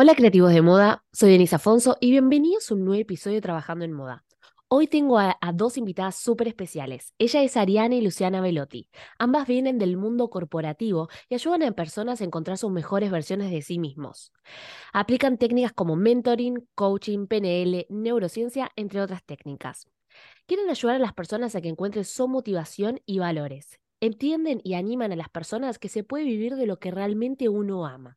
Hola creativos de moda, soy Denise Afonso y bienvenidos a un nuevo episodio de Trabajando en Moda. Hoy tengo a, dos invitadas súper especiales. Ella es Ariana y Luciana Velotti. Ambas vienen del mundo corporativo y ayudan a personas a encontrar sus mejores versiones de sí mismos. Aplican técnicas como mentoring, coaching, PNL, neurociencia, entre otras técnicas. Quieren ayudar a las personas a que encuentren su motivación y valores. Entienden y animan a las personas que se puede vivir de lo que realmente uno ama.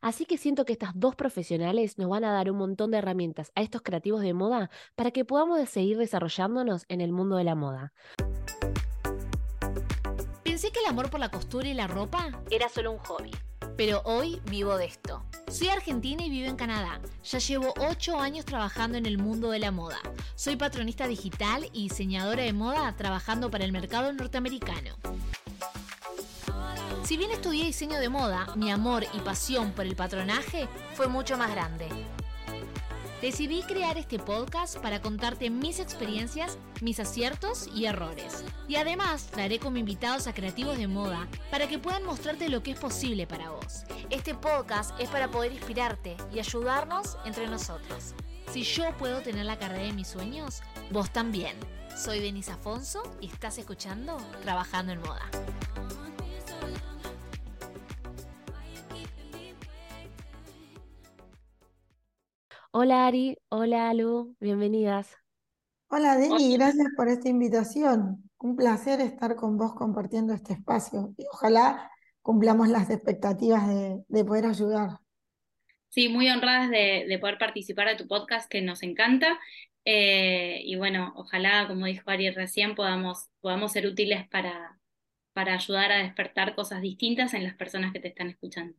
Así que siento que estas dos profesionales nos van a dar un montón de herramientas a estos creativos de moda para que podamos seguir desarrollándonos en el mundo de la moda. Pensé que el amor por la costura y la ropa Era solo un hobby. pero hoy vivo de esto. Soy argentina y vivo en Canadá. Ya llevo 8 años trabajando en el mundo de la moda. Soy patronista digital y diseñadora de moda trabajando para el mercado norteamericano. Si bien estudié diseño de moda, mi amor y pasión por el patronaje fue mucho más grande. Decidí crear este podcast para contarte mis experiencias, mis aciertos y errores. Y además traeré como invitados a creativos de moda para que puedan mostrarte lo que es posible para vos. Este podcast es para poder inspirarte y ayudarnos entre nosotros. Si yo puedo tener la carrera de mis sueños, vos también. Soy Denise Afonso y estás escuchando Trabajando en Moda. Hola Ari, hola Lu, bienvenidas. Hola Deni, gracias por esta invitación. Un placer estar con vos compartiendo este espacio y ojalá cumplamos las expectativas de, de poder ayudar. Sí, muy honradas de, de poder participar de tu podcast que nos encanta. Eh, y bueno, ojalá, como dijo Ari recién, podamos, podamos ser útiles para, para ayudar a despertar cosas distintas en las personas que te están escuchando.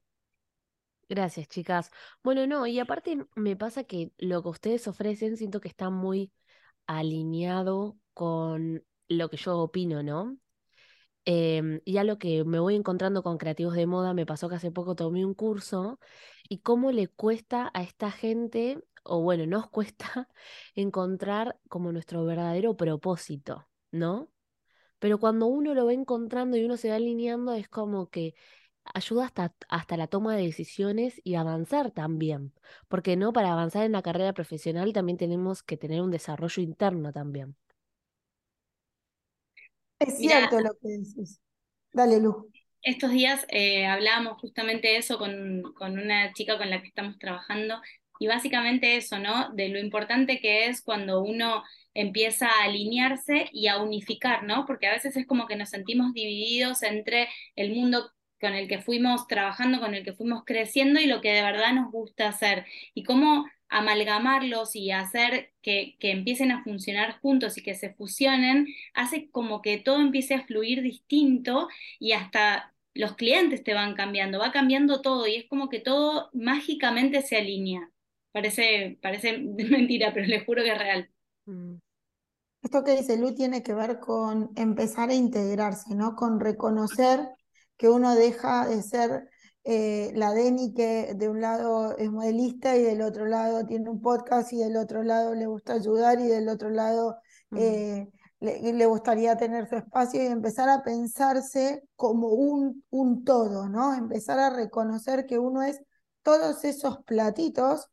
Gracias, chicas. Bueno, no, y aparte me pasa que lo que ustedes ofrecen siento que está muy alineado con lo que yo opino, ¿no? Em, y lo que me voy encontrando con creativos de moda, me pasó que hace poco tomé un curso y cómo le cuesta a esta gente, o bueno, nos cuesta encontrar como nuestro verdadero propósito, ¿no? Pero cuando uno lo va encontrando y uno se va alineando, es como que ayuda hasta, hasta la toma de decisiones y avanzar también. Porque no, para avanzar en la carrera profesional también tenemos que tener un desarrollo interno también. Es cierto lo que decís. Dale, Lu. estos días eh, hablábamos justamente de eso con, con una chica con la que estamos trabajando y básicamente eso, ¿no? De lo importante que es cuando uno empieza a alinearse y a unificar, ¿no? Porque a veces es como que nos sentimos divididos entre el mundo con el que fuimos trabajando, con el que fuimos creciendo y lo que de verdad nos gusta hacer. Y cómo amalgamarlos y hacer que, que empiecen a funcionar juntos y que se fusionen, hace como que todo empiece a fluir distinto y hasta los clientes te van cambiando, va cambiando todo y es como que todo mágicamente se alinea. Parece, parece mentira, pero les juro que es real. Mm, Esto que dice Lu tiene que ver con empezar a integrarse, ¿no? Con reconocer que uno deja de ser eh, la Deni que de un lado es modelista y del otro lado tiene un podcast y del otro lado le gusta ayudar y del otro lado eh, le, le gustaría tener su espacio y empezar a pensarse como un, un todo, ¿no? Empezar a reconocer que uno es todos esos platitos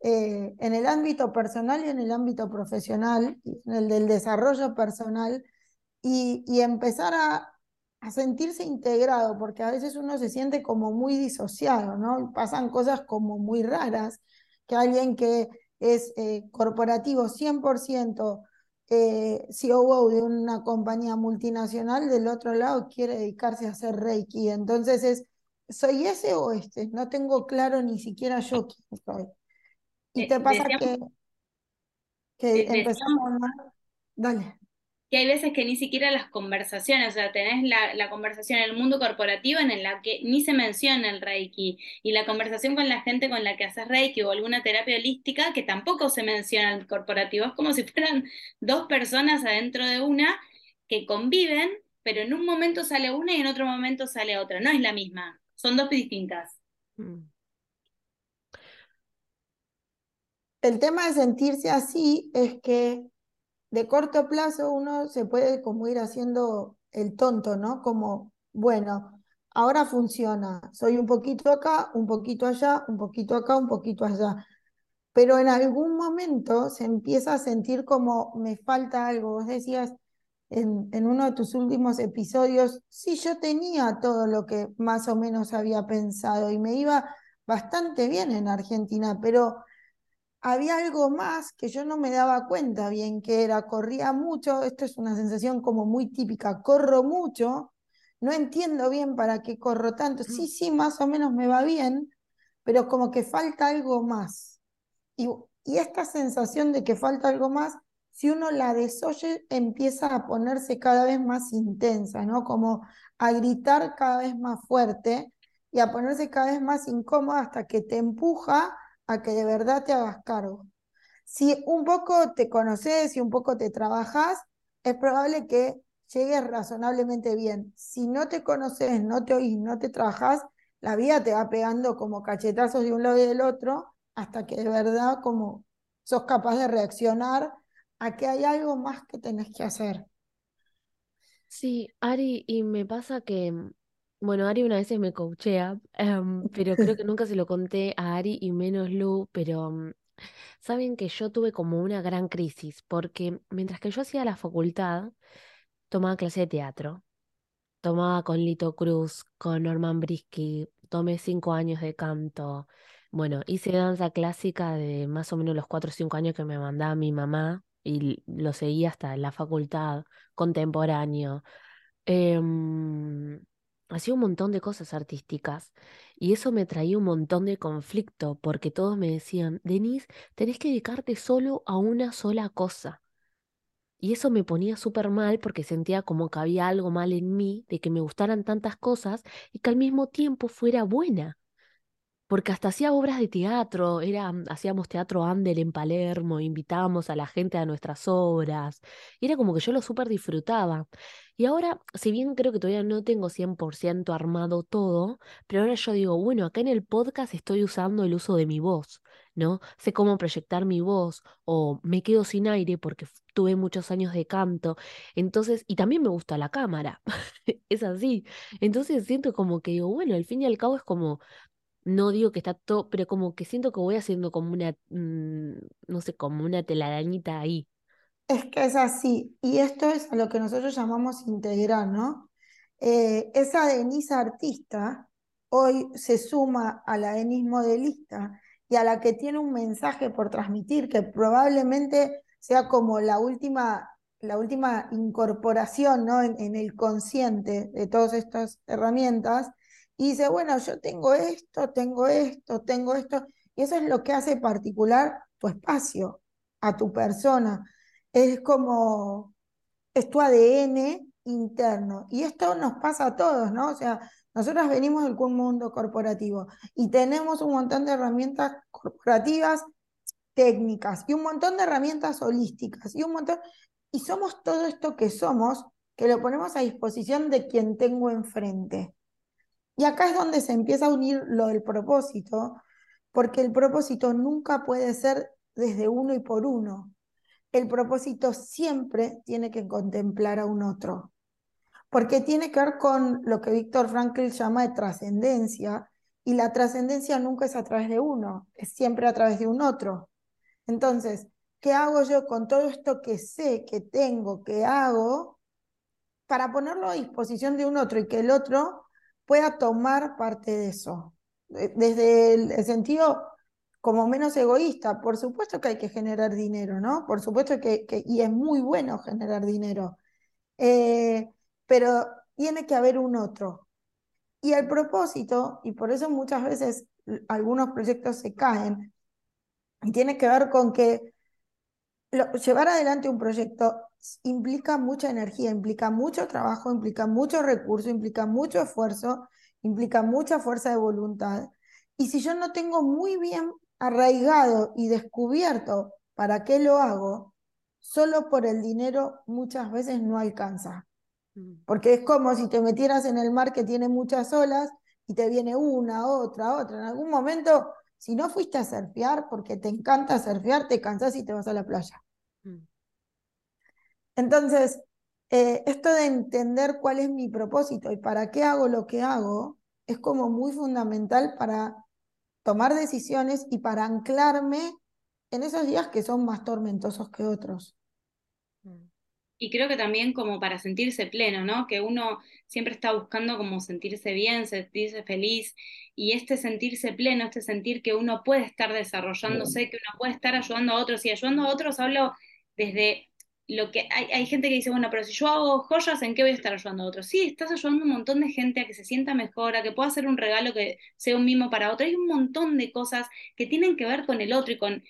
eh, en el ámbito personal y en el ámbito profesional, en el del desarrollo personal, y, y empezar a, a sentirse integrado, porque a veces uno se siente como muy disociado, ¿no? Pasan cosas como muy raras, que alguien que es eh, corporativo 100%, eh, COO de una compañía multinacional, del otro lado quiere dedicarse a hacer Reiki. Entonces es, ¿soy ese o este? No tengo claro ni siquiera yo quién soy. Y Eh, te pasa que, que empezamos a... Dale. Que hay veces que ni siquiera las conversaciones, o sea, tenés la, la conversación en el mundo corporativo en la que ni se menciona el Reiki, y la conversación con la gente con la que haces Reiki o alguna terapia holística que tampoco se menciona el corporativo. Es como si fueran dos personas adentro de una que conviven, pero en un momento sale una y en otro momento sale otra. No es la misma, son dos distintas. mm. El tema de sentirse así es que de corto plazo uno se puede como ir haciendo el tonto, ¿no? Como, bueno, ahora funciona. Soy un poquito acá, un poquito allá, un poquito acá, un poquito allá. Pero en algún momento se empieza a sentir como me falta algo. Vos decías en, uno de tus últimos episodios, sí, yo tenía todo lo que más o menos había pensado y me iba bastante bien en Argentina, pero había algo más que yo no me daba cuenta bien que era, corría mucho, esto es una sensación como muy típica, corro mucho, no entiendo bien para qué corro tanto, sí, sí, más o menos me va bien, pero como que falta algo más. Y, y esta sensación de que falta algo más, si uno la desoye, empieza a ponerse cada vez más intensa, ¿no? Como a gritar cada vez más fuerte y a ponerse cada vez más incómoda hasta que te empuja a que de verdad te hagas cargo. Si un poco te conoces y un poco te trabajas, es probable que llegues razonablemente bien. Si no te conoces, no te oís, no te trabajas, la vida te va pegando como cachetazos de un lado y del otro hasta que de verdad como sos capaz de reaccionar a que hay algo más que tenés que hacer. Sí, Ari, y me pasa que, bueno, Ari una vez me coachea, em, pero creo que nunca se lo conté a Ari y menos Lu, pero mm, saben que yo tuve como una gran crisis, porque mientras que yo hacía la facultad, tomaba clase de teatro, tomaba con Lito Cruz, con Norman Brisky, tomé cinco años de canto, bueno, hice danza clásica de más o menos los cuatro o cinco años que me mandaba mi mamá y lo seguí hasta la facultad, contemporáneo. Em, hacía un montón de cosas artísticas y eso me traía un montón de conflicto porque todos me decían, Denise, tenés que dedicarte solo a una sola cosa. Y eso me ponía súper mal porque sentía como que había algo mal en mí, de que me gustaran tantas cosas y que al mismo tiempo fuera buena porque hasta hacía obras de teatro, era, mm, hacíamos teatro Andel en Palermo, invitábamos a la gente a nuestras obras, y era como que yo lo súper disfrutaba. Y ahora, si bien creo que todavía no tengo 100% armado todo, pero ahora yo digo, bueno, acá en el podcast estoy usando el uso de mi voz, ¿no? Sé cómo proyectar mi voz, o me quedo sin aire porque tuve muchos años de canto, entonces, y también me gusta la cámara, es así. Entonces siento como que digo, bueno, al fin y al cabo es como no digo que está todo, pero como que siento que voy haciendo como una, mm, no sé, como una telarañita ahí. Es que es así, y esto es lo que nosotros llamamos integrar, ¿no? Eh, esa Denise artista hoy se suma a la Denise modelista y a la que tiene un mensaje por transmitir, que probablemente sea como la última, la última incorporación ¿no? en el consciente de todas estas herramientas, y dice, bueno, yo tengo esto, tengo esto, tengo esto, y eso es lo que hace particular tu espacio, a tu persona. Es como, es tu ADN interno. Y esto nos pasa a todos, ¿no? O sea, nosotros venimos del mundo corporativo y tenemos un montón de herramientas corporativas técnicas y un montón de herramientas holísticas y un montón, y somos todo esto que somos, que lo ponemos a disposición de quien tengo enfrente. Y acá es donde se empieza a unir lo del propósito, porque el propósito nunca puede ser desde uno y por uno. El propósito siempre tiene que contemplar a un otro, porque tiene que ver con lo que Víctor Frankl llama de trascendencia, y la trascendencia nunca es a través de uno, es siempre a través de un otro. Entonces, ¿qué hago yo con todo esto que sé, que tengo, que hago, para ponerlo a disposición de un otro y que el otro pueda tomar parte de eso. Desde el sentido como menos egoísta, por supuesto que hay que generar dinero, ¿no? Por supuesto que, y es muy bueno generar dinero, eh, pero tiene que haber un otro. Y el propósito, y por eso muchas veces algunos proyectos se caen, tiene que ver con que llevar adelante un proyecto implica mucha energía, implica mucho trabajo, implica mucho recurso, implica mucho esfuerzo, implica mucha fuerza de voluntad. Y si yo no tengo muy bien arraigado y descubierto para qué lo hago, solo por el dinero muchas veces no alcanza. Mm. Porque es como si te metieras en el mar que tiene muchas olas y te viene una, otra, otra. En algún momento, si no fuiste a surfear porque te encanta surfear, te cansás y te vas a la playa. Entonces, eh, esto de entender cuál es mi propósito y para qué hago lo que hago es como muy fundamental para tomar decisiones y para anclarme en esos días que son más tormentosos que otros. Y creo que también como para sentirse pleno, ¿no? Que uno siempre está buscando como sentirse bien, sentirse feliz, y este sentirse pleno, este sentir que uno puede estar desarrollándose, que uno puede estar ayudando a otros, y ayudando a otros hablo desde lo que hay, hay gente que dice, bueno, pero si yo hago joyas, ¿en qué voy a estar ayudando a otros? Sí, estás ayudando a un montón de gente a que se sienta mejor, a que pueda hacer un regalo que sea un mimo para otro. Hay un montón de cosas que tienen que ver con el otro y con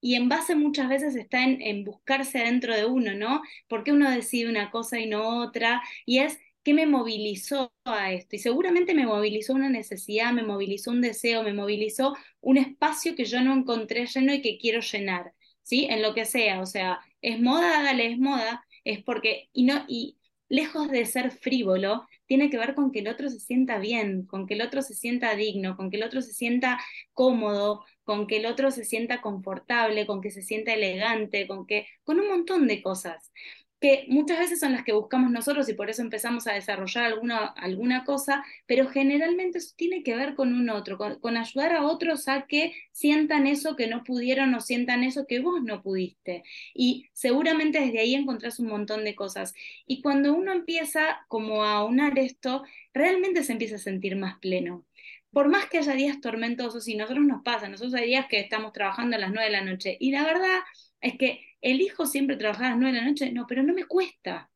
y en base muchas veces está en, en, buscarse adentro de uno, ¿no? ¿Por qué uno decide una cosa y no otra? Y es qué me movilizó a esto. Y seguramente me movilizó una necesidad, me movilizó un deseo, me movilizó un espacio que yo no encontré lleno y que quiero llenar, ¿sí? En lo que sea, o sea, es moda, dale, es moda, es porque, y no, y lejos de ser frívolo, tiene que ver con que el otro se sienta bien, con que el otro se sienta digno, con que el otro se sienta cómodo, con que el otro se sienta confortable, con que se sienta elegante, con que con un montón de cosas que muchas veces son las que buscamos nosotros y por eso empezamos a desarrollar alguna, alguna cosa, pero generalmente eso tiene que ver con un otro, con, ayudar a otros a que sientan eso que no pudieron o sientan eso que vos no pudiste. Y seguramente desde ahí encontrás un montón de cosas. Y cuando uno empieza como a unar esto, realmente se empieza a sentir más pleno por más que haya días tormentosos, y nosotros nos pasa, nosotros hay días que estamos trabajando a las nueve de la noche, y la verdad es que elijo siempre trabajar a las nueve de la noche, no, pero no me cuesta,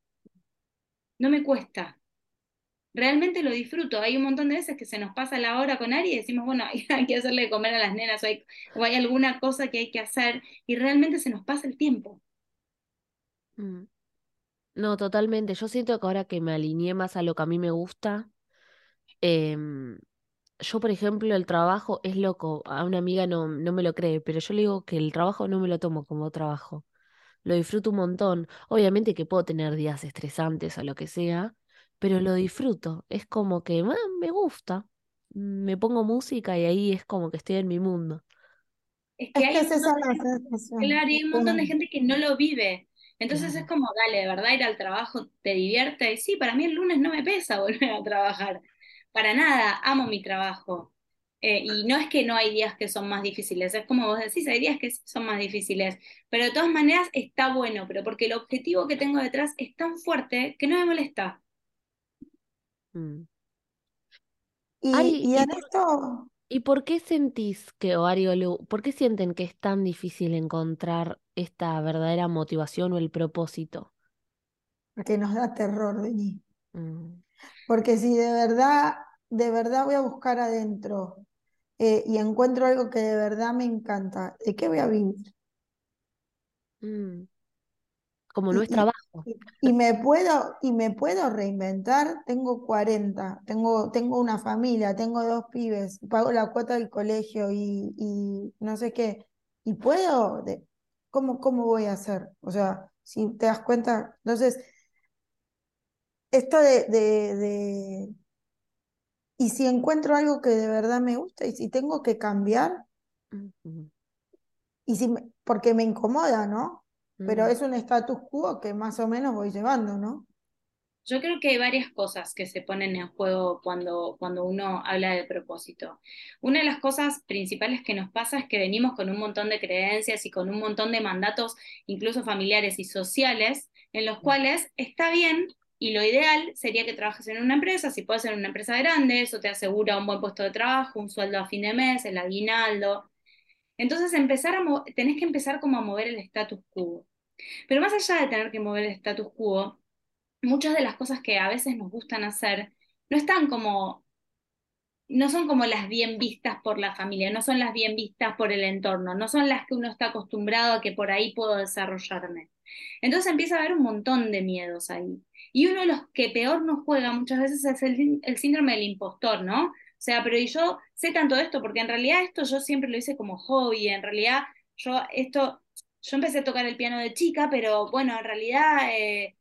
no me cuesta. Realmente lo disfruto. Hay un montón de veces que se nos pasa la hora con Ari y decimos, bueno, hay que hacerle comer a las nenas o hay, o hay alguna cosa que hay que hacer y realmente se nos pasa el tiempo. Mm. No, totalmente. Yo siento que ahora que me alineé más a lo que a mí me gusta, eh, yo, por ejemplo, el trabajo es loco. A una amiga no, no me lo cree, pero yo le digo que el trabajo no me lo tomo como trabajo. Lo disfruto un montón. Obviamente que puedo tener días estresantes o lo que sea, pero lo disfruto. Es como que ah, me gusta. Me pongo música y ahí es como que estoy en mi mundo. Es que hay, un montón de gente que no lo vive. Entonces es como, dale, de verdad, ir al trabajo te divierte. Y sí, para mí el lunes no me pesa volver a trabajar para nada, amo mi trabajo. Eh, y no es que no hay días que son más difíciles, es como vos decís, hay días que son más difíciles, pero de todas maneras está bueno, pero porque el objetivo que tengo detrás es tan fuerte que no me molesta. Mm. Y, en esto... ¿Y por qué sentís que, Oario, por qué sienten que es tan difícil encontrar esta verdadera motivación o el propósito? Porque nos da terror, Denis. Mm. Porque si de verdad, de verdad voy a buscar adentro eh, y encuentro algo que de verdad me encanta, ¿de qué voy a vivir? Mm. Como no es trabajo. Y, me puedo, y me puedo reinventar, tengo 40, tengo, tengo una familia, tengo dos pibes, pago la cuota del colegio y, y no sé qué. Y puedo, de, ¿cómo, ¿cómo voy a hacer? O sea, si te das cuenta, entonces esto de, de, y si encuentro algo que de verdad me gusta y si tengo que cambiar, y si porque me incomoda, ¿no? Pero es un status quo que más o menos voy llevando, ¿no? Yo creo que hay varias cosas que se ponen en juego cuando, cuando uno habla de propósito. Una de las cosas principales que nos pasa es que venimos con un montón de creencias y con un montón de mandatos, incluso familiares y sociales, en los cuales está bien y lo ideal sería que trabajes en una empresa, si puedes en una empresa grande, eso te asegura un buen puesto de trabajo, un sueldo a fin de mes, el aguinaldo. Entonces empezar tenés que empezar como a mover el status quo. Pero más allá de tener que mover el status quo, muchas de las cosas que a veces nos gustan hacer no están como, no son como las bien vistas por la familia, no son las bien vistas por el entorno, no son las que uno está acostumbrado a que por ahí puedo desarrollarme. Entonces empieza a haber un montón de miedos ahí. Y uno de los que peor nos juega muchas veces es el, síndrome del impostor, ¿no? O sea, pero yo sé tanto de esto, porque en realidad esto yo siempre lo hice como hobby, en realidad yo esto, yo empecé a tocar el piano de chica, pero bueno, en realidad, eh,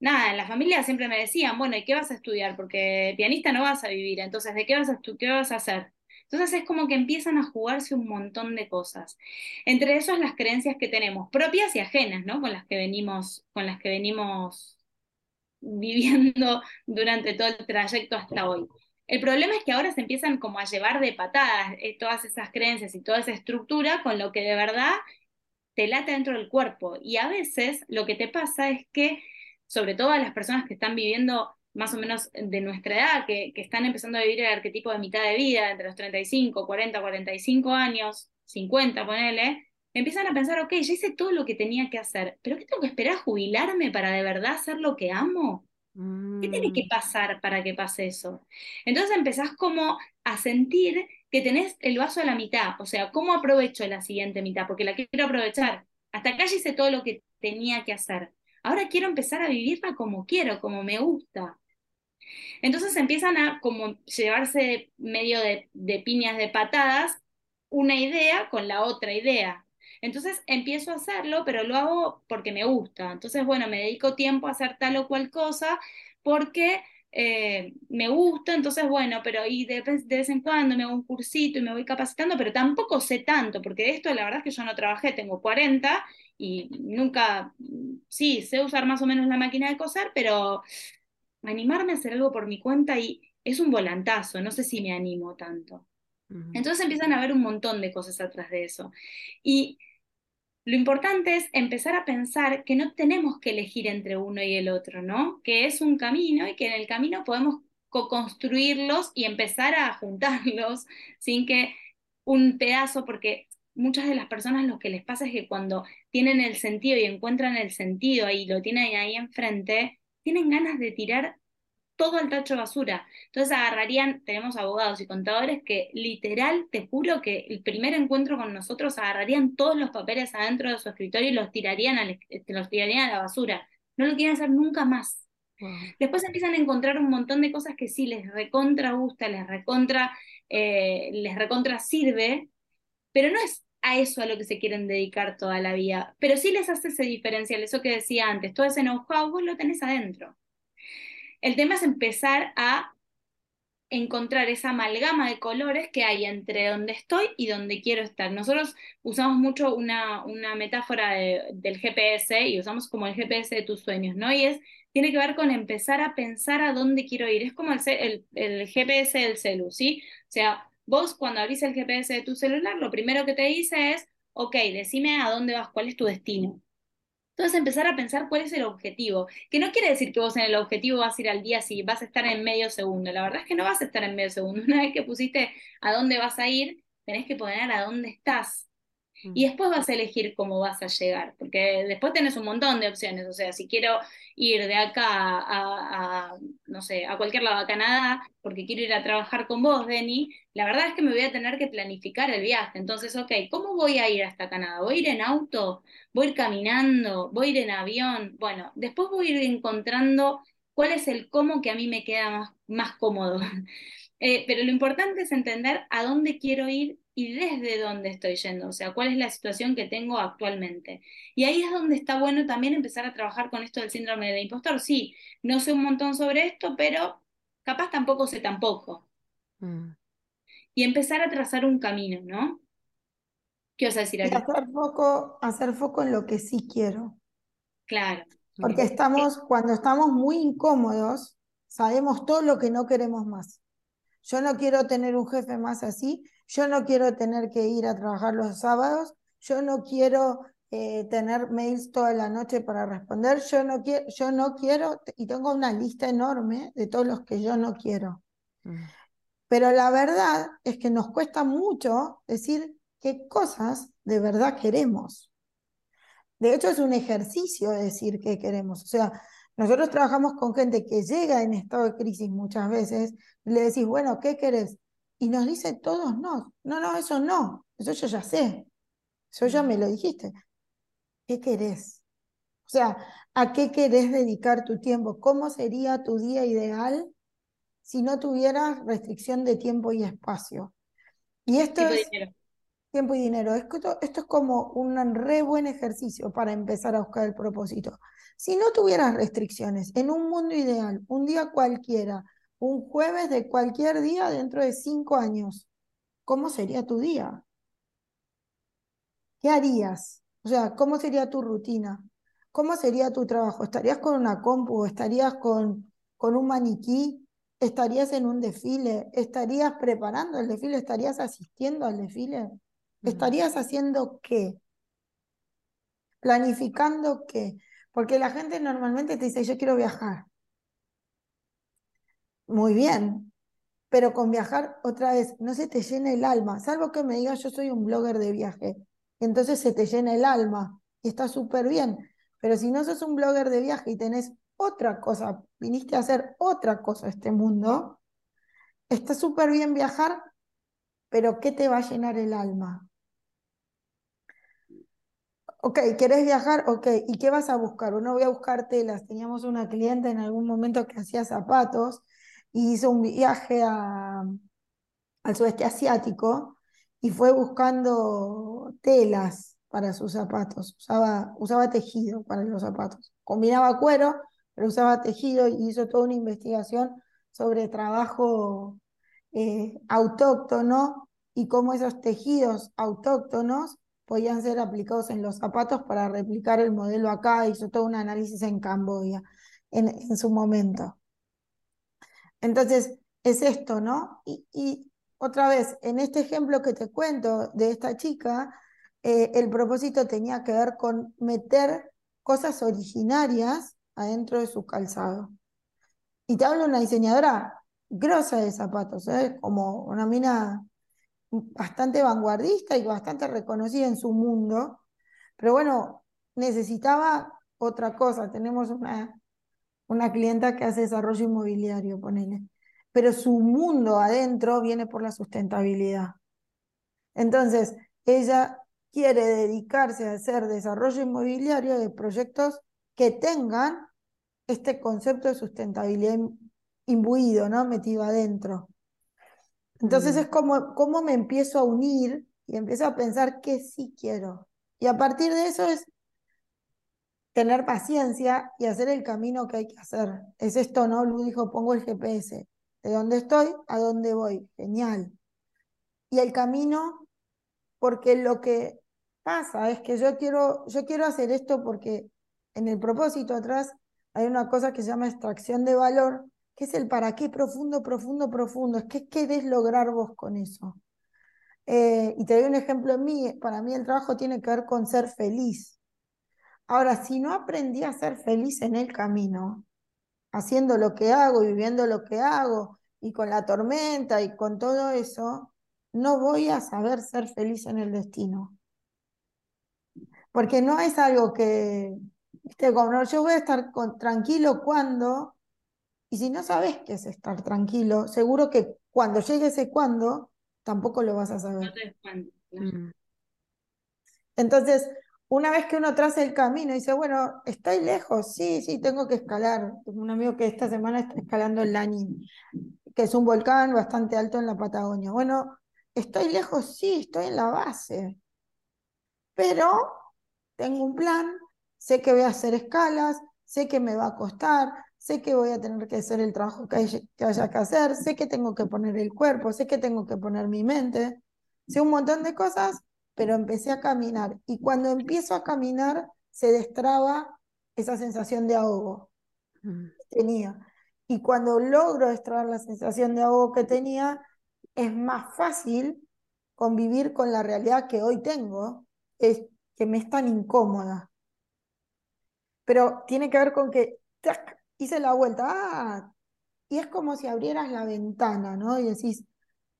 nada, en la familia siempre me decían, bueno, ¿y qué vas a estudiar? Porque pianista no vas a vivir, entonces, ¿de qué vas a, qué vas a hacer? Entonces es como que empiezan a jugarse un montón de cosas. Entre esas las creencias que tenemos, propias y ajenas, ¿no? Con las que venimos, con las que venimos viviendo durante todo el trayecto hasta hoy. El problema es que ahora se empiezan como a llevar de patadas eh, todas esas creencias y toda esa estructura con lo que de verdad te late dentro del cuerpo. Y a veces lo que te pasa es que, sobre todo a las personas que están viviendo más o menos de nuestra edad, que, que están empezando a vivir el arquetipo de mitad de vida, entre los 35, 40, 45 años, 50, ponele, empiezan a pensar, ok, ya hice todo lo que tenía que hacer, pero ¿qué tengo que esperar a jubilarme para de verdad hacer lo que amo? ¿Qué tiene que Mm, pasar para que pase eso? Entonces empezás como a sentir que tenés el vaso a la mitad, o sea, ¿cómo aprovecho la siguiente mitad? Porque la quiero aprovechar. Hasta acá ya hice todo lo que tenía que hacer. Ahora quiero empezar a vivirla como quiero, como me gusta. Entonces empiezan a como llevarse medio de, piñas de patadas una idea con la otra idea. Entonces empiezo a hacerlo, pero lo hago porque me gusta. Entonces, bueno, me dedico tiempo a hacer tal o cual cosa porque eh, me gusta. Entonces, bueno, pero y de, de vez en cuando me hago un cursito y me voy capacitando, pero tampoco sé tanto, porque esto la verdad es que yo no trabajé, tengo 40 y nunca, sí, sé usar más o menos la máquina de coser, pero animarme a hacer algo por mi cuenta y es un volantazo, no sé si me animo tanto. Entonces empiezan a haber un montón de cosas atrás de eso. Y lo importante es empezar a pensar que no tenemos que elegir entre uno y el otro, ¿no? Que es un camino y que en el camino podemos co-construirlos y empezar a juntarlos sin que un pedazo, porque muchas de las personas lo que les pasa es que cuando tienen el sentido y encuentran el sentido ahí, lo tienen ahí enfrente, tienen ganas de tirar todo al tacho de basura. Entonces agarrarían, tenemos abogados y contadores que literal, te juro que el primer encuentro con nosotros agarrarían todos los papeles adentro de su escritorio y los tirarían, al, los tirarían a la basura. No lo quieren hacer nunca más. Después empiezan a encontrar un montón de cosas que sí les recontra gusta, les recontra, eh, les recontra sirve, pero no es a eso a lo que se quieren dedicar toda la vida. Pero sí les hace ese diferencial, eso que decía antes, todo ese know-how vos lo tenés adentro. El tema es empezar a encontrar esa amalgama de colores que hay entre donde estoy y donde quiero estar. Nosotros usamos mucho una, una metáfora de, del GPS y usamos como el GPS de tus sueños, ¿no? Y es, tiene que ver con empezar a pensar a dónde quiero ir. Es como el, el, el GPS del celu, ¿sí? O sea, vos cuando abrís el GPS de tu celular, lo primero que te dice es, ok, decime a dónde vas, cuál es tu destino. Entonces empezar a pensar cuál es el objetivo, que no quiere decir que vos en el objetivo vas a ir al día si vas a estar en medio segundo, la verdad es que no vas a estar en medio segundo, una vez que pusiste a dónde vas a ir, tenés que poner a dónde estás. Y después vas a elegir cómo vas a llegar, porque después tenés un montón de opciones, o sea, si quiero ir de acá a no sé, a cualquier lado, a Canadá, porque quiero ir a trabajar con vos, Denny, la verdad es que me voy a tener que planificar el viaje, entonces, ok, ¿cómo voy a ir hasta Canadá? ¿Voy a ir en auto? ¿Voy a ir caminando? ¿Voy a ir en avión? Bueno, después voy a ir encontrando cuál es el cómo que a mí me queda más, más cómodo. Eh, pero lo importante es entender a dónde quiero ir y desde dónde estoy yendo, o sea, cuál es la situación que tengo actualmente. Y ahí es donde está bueno también empezar a trabajar con esto del síndrome del impostor. Sí, no sé un montón sobre esto, pero capaz tampoco sé tampoco. Mm. Y empezar a trazar un camino, ¿no? ¿Qué vas a decir, Y Ari? hacer foco, hacer foco en lo que sí quiero. Claro. Porque estamos, cuando estamos muy incómodos, sabemos todo lo que no queremos más. Yo no quiero tener un jefe más así, yo no quiero tener que ir a trabajar los sábados, yo no quiero eh, tener mails toda la noche para responder, yo no quiero, yo no quiero, y tengo una lista enorme de todos los que yo no quiero. Mm. Pero la verdad es que nos cuesta mucho decir qué cosas de verdad queremos. De hecho, es un ejercicio decir qué queremos. O sea, nosotros trabajamos con gente que llega en estado de crisis muchas veces, y le decís, bueno, ¿qué querés? Y nos dice todos no. No, no, eso no. Eso yo ya sé. Eso ya me lo dijiste. ¿Qué querés? O sea, ¿a qué querés dedicar tu tiempo? ¿Cómo sería tu día ideal si no tuvieras restricción de tiempo y espacio? Y esto de es dinero. tiempo y dinero. Esto, esto es como un re buen ejercicio para empezar a buscar el propósito. Si no tuvieras restricciones, en un mundo ideal, un día cualquiera, un jueves de cualquier día dentro de cinco años, ¿cómo sería tu día? ¿Qué harías? O sea, ¿cómo sería tu rutina? ¿cómo sería tu trabajo? ¿Estarías con una compu? ¿Estarías con, con un maniquí? ¿Estarías en un desfile? ¿Estarías preparando el desfile? ¿Estarías asistiendo al desfile? Mm. ¿Estarías haciendo qué? ¿Planificando qué? Porque la gente normalmente te dice, yo quiero viajar. Muy bien, pero con viajar otra vez no se te llena el alma, salvo que me digas yo soy un blogger de viaje. Entonces se te llena el alma y está súper bien. Pero si no sos un blogger de viaje y tenés otra cosa, viniste a hacer otra cosa a este mundo, está súper bien viajar, pero ¿qué te va a llenar el alma? Ok, ¿querés viajar? Ok, ¿y qué vas a buscar? Bueno, voy a buscar telas. Teníamos una cliente en algún momento que hacía zapatos y hizo un viaje al sudeste asiático y fue buscando telas para sus zapatos. Usaba, tejido para los zapatos. Combinaba cuero, pero usaba tejido y hizo toda una investigación sobre trabajo eh, autóctono y cómo esos tejidos autóctonos podían ser aplicados en los zapatos para replicar el modelo acá. Hizo todo un análisis en Camboya en su momento. Entonces, es esto, ¿no? Y, otra vez, en este ejemplo que te cuento de esta chica, eh, el propósito tenía que ver con meter cosas originarias adentro de su calzado. Y te hablo de una diseñadora grosa de zapatos, ¿eh? como una mina bastante vanguardista y bastante reconocida en su mundo, pero bueno, necesitaba otra cosa. Tenemos una, una clienta que hace desarrollo inmobiliario, ponele, pero su mundo adentro viene por la sustentabilidad. Entonces, ella quiere dedicarse a hacer desarrollo inmobiliario de proyectos que tengan este concepto de sustentabilidad imbuido, ¿no? Metido adentro. Entonces Mm. es como, cómo me empiezo a unir y empiezo a pensar qué sí quiero. Y a partir de eso es tener paciencia y hacer el camino que hay que hacer. Es esto, ¿no? Lu dijo, pongo el GPS. De dónde estoy a dónde voy. Genial. Y el camino, porque lo que pasa es que yo quiero, yo quiero hacer esto porque en el propósito atrás hay una cosa que se llama extracción de valor, que es el para qué profundo, profundo, profundo. Es que querés lograr vos con eso. Eh, y te doy un ejemplo en mí, para mí el trabajo tiene que ver con ser feliz. Ahora, si no aprendí a ser feliz en el camino, haciendo lo que hago y viviendo lo que hago, y con la tormenta y con todo eso, no voy a saber ser feliz en el destino. Porque no es algo que, viste, como no, yo voy a estar con, tranquilo cuando, y si no sabes qué es estar tranquilo, seguro que cuando llegue ese cuando, tampoco lo vas a saber. No te des cuenta, claro. Mm. Entonces, una vez que uno traza el camino y dice, bueno, estoy lejos, sí, sí, tengo que escalar. Un amigo que esta semana está escalando el Lanín, que es un volcán bastante alto en la Patagonia. Bueno, estoy lejos, sí, estoy en la base, pero tengo un plan, sé que voy a hacer escalas, sé que me va a costar, sé que voy a tener que hacer el trabajo que, hay- que haya que hacer, sé que tengo que poner el cuerpo, sé que tengo que poner mi mente, sé un montón de cosas, pero empecé a caminar. Y cuando empiezo a caminar, se destraba esa sensación de ahogo que tenía. Y cuando logro destrabar la sensación de ahogo que tenía, es más fácil convivir con la realidad que hoy tengo, es que me es tan incómoda. Pero tiene que ver con que ¡tac! hice la vuelta, ah, y es como si abrieras la ventana, ¿no? Y decís,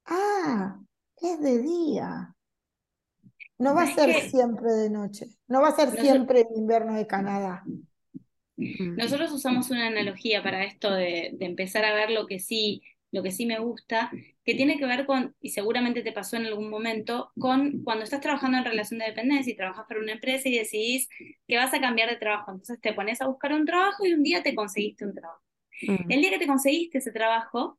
ah, es de día. No va a ¿Sabes ser siempre de noche, no va a ser siempre el invierno de Canadá. Mm. Nosotros usamos una analogía para esto de, de empezar a ver lo que sí, lo que sí me gusta, que tiene que ver con, y seguramente te pasó en algún momento, con cuando estás trabajando en relación de dependencia y trabajas para una empresa y decidís que vas a cambiar de trabajo. Entonces te pones a buscar un trabajo y un día te conseguiste un trabajo. Mm. El día que te conseguiste ese trabajo,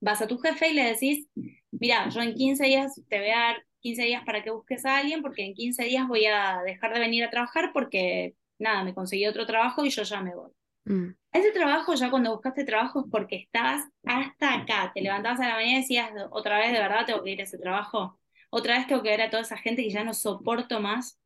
vas a tu jefe y le decís, mira, yo en 15 días te voy a dar 15 días para que busques a alguien porque en 15 días voy a dejar de venir a trabajar porque, nada, me conseguí otro trabajo y yo ya me voy. Mm. Ese trabajo, ya cuando buscaste trabajo, es porque estabas hasta acá. Te levantabas a la mañana y decías, otra vez, de verdad, tengo que ir a ese trabajo. Otra vez tengo que ver a toda esa gente que ya no soporto más.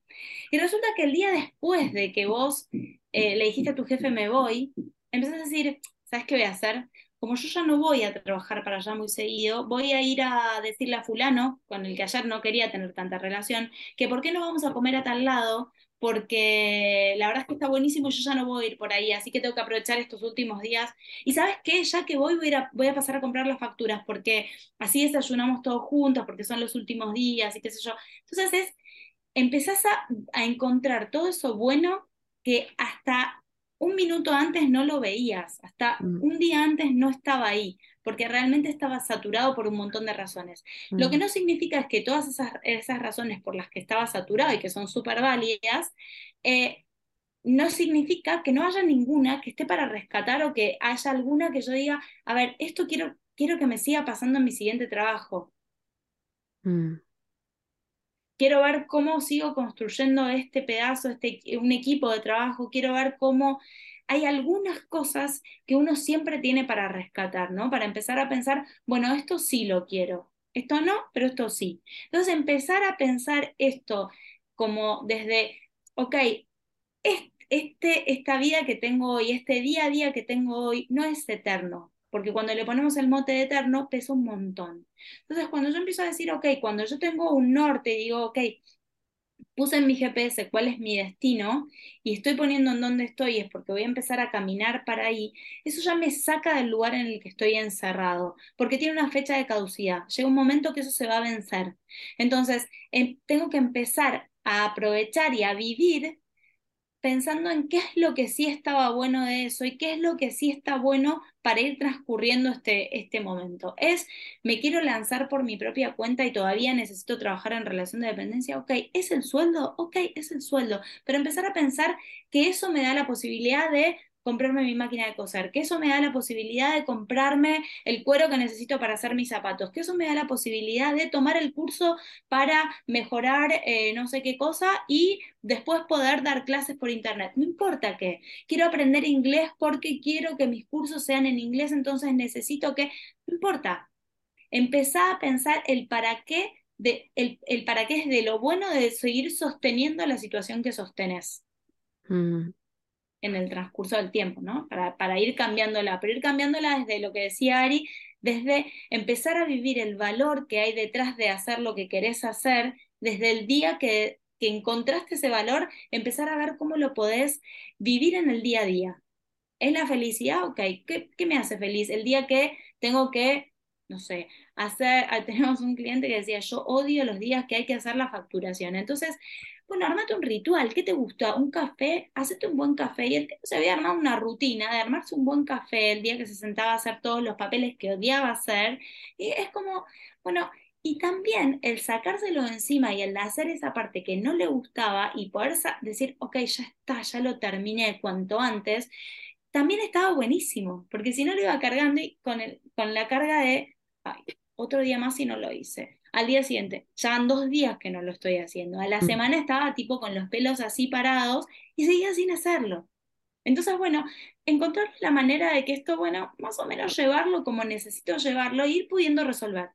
Y resulta que el día después de que vos eh, le dijiste a tu jefe me voy, empezás a decir, ¿sabes qué voy a hacer? Como yo ya no voy a trabajar para allá muy seguido, voy a ir a decirle a fulano, con el que ayer no quería tener tanta relación, que por qué no vamos a comer a tal lado, porque la verdad es que está buenísimo yo ya no voy a ir por ahí, así que tengo que aprovechar estos últimos días. Y sabes qué, ya que voy, voy a, voy a pasar a comprar las facturas, porque así desayunamos todos juntos, porque son los últimos días y qué sé yo. Entonces es, empezás a, a encontrar todo eso bueno que hasta un minuto antes no lo veías, hasta Mm, un día antes no estaba ahí, porque realmente estaba saturado por un montón de razones. Lo que mm, no significa es que todas esas, esas razones por las que estaba saturado y que son súper válidas, eh, no significa que no haya ninguna que esté para rescatar o que haya alguna que yo diga, a ver, esto quiero, quiero que me siga pasando en mi siguiente trabajo. mm, quiero ver cómo sigo construyendo este pedazo, este, un equipo de trabajo, quiero ver cómo hay algunas cosas que uno siempre tiene para rescatar, ¿no? Para empezar a pensar, bueno, esto sí lo quiero, esto no, pero esto sí. Entonces, empezar a pensar esto como desde, ok, este, esta vida que tengo hoy, este día a día que tengo hoy, no es eterno, porque cuando le ponemos el mote de eterno pesa un montón. Entonces, cuando yo empiezo a decir, ok, cuando yo tengo un norte digo, ok, puse en mi GPS cuál es mi destino y estoy poniendo en dónde estoy, es porque voy a empezar a caminar para ahí, eso ya me saca del lugar en el que estoy encerrado, porque tiene una fecha de caducidad. Llega un momento que eso se va a vencer. Entonces, em, tengo que empezar a aprovechar y a vivir pensando en qué es lo que sí estaba bueno de eso y qué es lo que sí está bueno para ir transcurriendo este, este momento. Es, me quiero lanzar por mi propia cuenta y todavía necesito trabajar en relación de dependencia. Ok, ¿es el sueldo? Ok, es el sueldo. Pero empezar a pensar que eso me da la posibilidad de comprarme mi máquina de coser, que eso me da la posibilidad de comprarme el cuero que necesito para hacer mis zapatos, que eso me da la posibilidad de tomar el curso para mejorar eh, no sé qué cosa y después poder dar clases por internet. No importa qué, quiero aprender inglés porque quiero que mis cursos sean en inglés, entonces necesito que, no importa, empezá a pensar el para qué. De, el, el para qué es de lo bueno de seguir sosteniendo la situación que sostenes. mm, en el transcurso del tiempo, ¿no? Para, para ir cambiándola, pero ir cambiándola desde lo que decía Ari, desde empezar a vivir el valor que hay detrás de hacer lo que querés hacer, desde el día que, que encontraste ese valor, empezar a ver cómo lo podés vivir en el día a día. ¿Es la felicidad? Ok, ¿qué, qué me hace feliz? El día que tengo que, no sé, hacer, tenemos un cliente que decía, yo odio los días que hay que hacer la facturación. Entonces, bueno, armate un ritual, ¿qué te gusta? ¿Un café? Hacete un buen café. Y el tipo se había armado una rutina de armarse un buen café el día que se sentaba a hacer todos los papeles que odiaba hacer. Y es como, bueno, y también el sacárselo encima y el hacer esa parte que no le gustaba y poder decir, ok, ya está, ya lo terminé cuanto antes, también estaba buenísimo, porque si no lo iba cargando y con, el, con la carga de, ay, otro día más y no lo hice. Al día siguiente, ya van dos días que no lo estoy haciendo. A la mm. semana estaba tipo con los pelos así parados y seguía sin hacerlo. Entonces, bueno, encontrar la manera de que esto, bueno, más o menos llevarlo como necesito llevarlo e ir pudiendo resolver.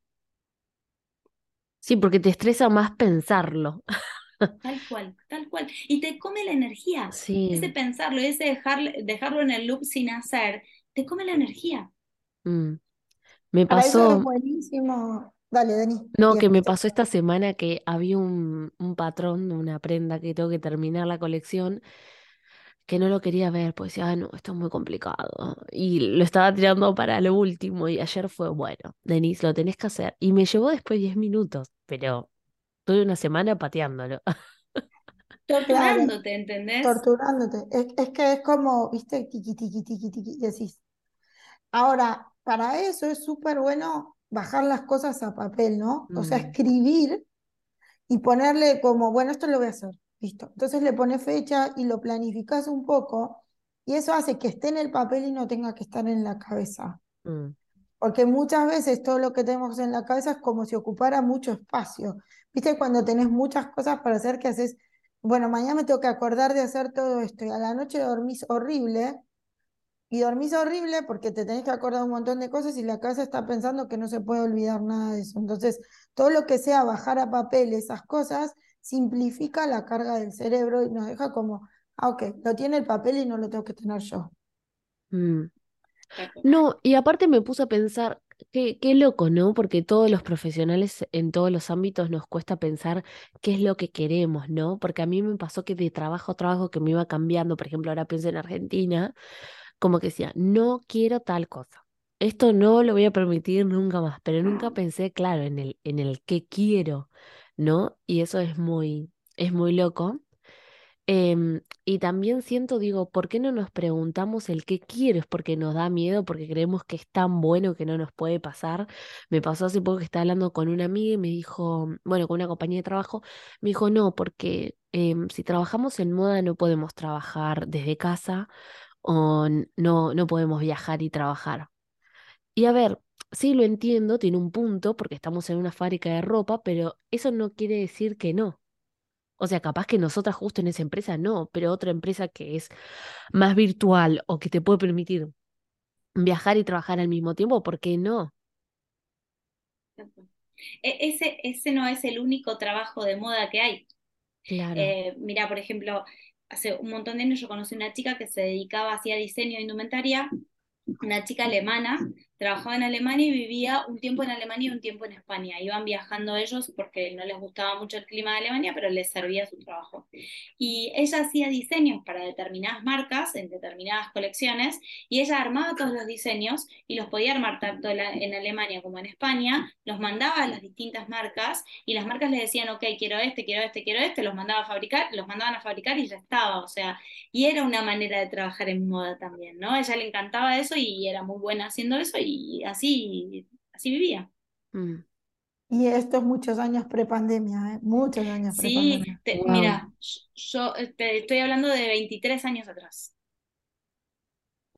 Sí, porque te estresa más pensarlo. Tal cual, tal cual. Y te come la energía. Sí. Ese pensarlo, ese dejar, dejarlo en el loop sin hacer, te come la energía. mm. Me Para eso es pasó, buenísimo. Dale, Denis. no, que me pasó esta semana que había un, un patrón de una prenda que tengo que terminar la colección que no lo quería ver, pues decía, ah, no, esto es muy complicado. Y lo estaba tirando para lo último y ayer fue, bueno, Denise, lo tenés que hacer. Y me llevó después 10 minutos, pero tuve una semana pateándolo. Torturándote, ¿entendés? Torturándote. Es, es que es como, viste, tiqui, tiqui, tiqui, tiqui, decís. Ahora, para eso es súper bueno bajar las cosas a papel, ¿no? O sea, escribir y ponerle como, bueno, esto lo voy a hacer, listo. Entonces le pones fecha y lo planificas un poco y eso hace que esté en el papel y no tenga que estar en la cabeza. mm, Porque muchas veces todo lo que tenemos en la cabeza es como si ocupara mucho espacio. ¿Viste? Cuando tenés muchas cosas para hacer que haces, bueno, mañana me tengo que acordar de hacer todo esto y a la noche dormís horrible y dormís horrible porque te tenés que acordar un montón de cosas y la casa está pensando que no se puede olvidar nada de eso. Entonces, todo lo que sea bajar a papel esas cosas simplifica la carga del cerebro y nos deja como, ah, ok, lo tiene el papel y no lo tengo que tener yo. Mm. No, y aparte me puse a pensar, qué, qué loco, ¿no? Porque todos los profesionales en todos los ámbitos nos cuesta pensar qué es lo que queremos, ¿no? Porque a mí me pasó que de trabajo a trabajo que me iba cambiando, por ejemplo, ahora pienso en Argentina, como que decía, no quiero tal cosa. Esto no lo voy a permitir nunca más, pero nunca pensé, claro, en el, en el qué quiero, ¿no? Y eso es muy, es muy loco. Em, y también siento, digo, ¿por qué no nos preguntamos el qué quiero? Es porque nos da miedo, porque creemos que es tan bueno que no nos puede pasar. Me pasó hace poco que estaba hablando con una amiga y me dijo, bueno, con una compañía de trabajo, me dijo, no, porque em, si trabajamos en moda no podemos trabajar desde casa o no, no podemos viajar y trabajar. Y a ver, sí lo entiendo, tiene un punto, porque estamos en una fábrica de ropa, pero eso no quiere decir que no. O sea, capaz que nosotras justo en esa empresa no, pero otra empresa que es más virtual o que te puede permitir viajar y trabajar al mismo tiempo, ¿por qué no? E, ese, ese no es el único trabajo de moda que hay. Claro. Eh, mira, por ejemplo, hace un montón de años yo conocí una chica que se dedicaba, hacía diseño de indumentaria, una chica alemana trabajaba en Alemania y vivía un tiempo en Alemania y un tiempo en España. Iban viajando ellos porque no les gustaba mucho el clima de Alemania, pero les servía su trabajo. Y ella hacía diseños para determinadas marcas, en determinadas colecciones, y ella armaba todos los diseños y los podía armar tanto en Alemania como en España, los mandaba a las distintas marcas y las marcas le decían, ok, quiero este, quiero este, quiero este, los mandaba a fabricar, los mandaban a fabricar y ya estaba. O sea, y era una manera de trabajar en moda también, ¿no? Ella le encantaba eso y era muy buena haciendo eso así, así vivía. Mm. Y esto es muchos años prepandemia, ¿eh? Muchos años Sí, prepandemia. te- Wow. mira, yo eh, te estoy hablando de 23 años atrás.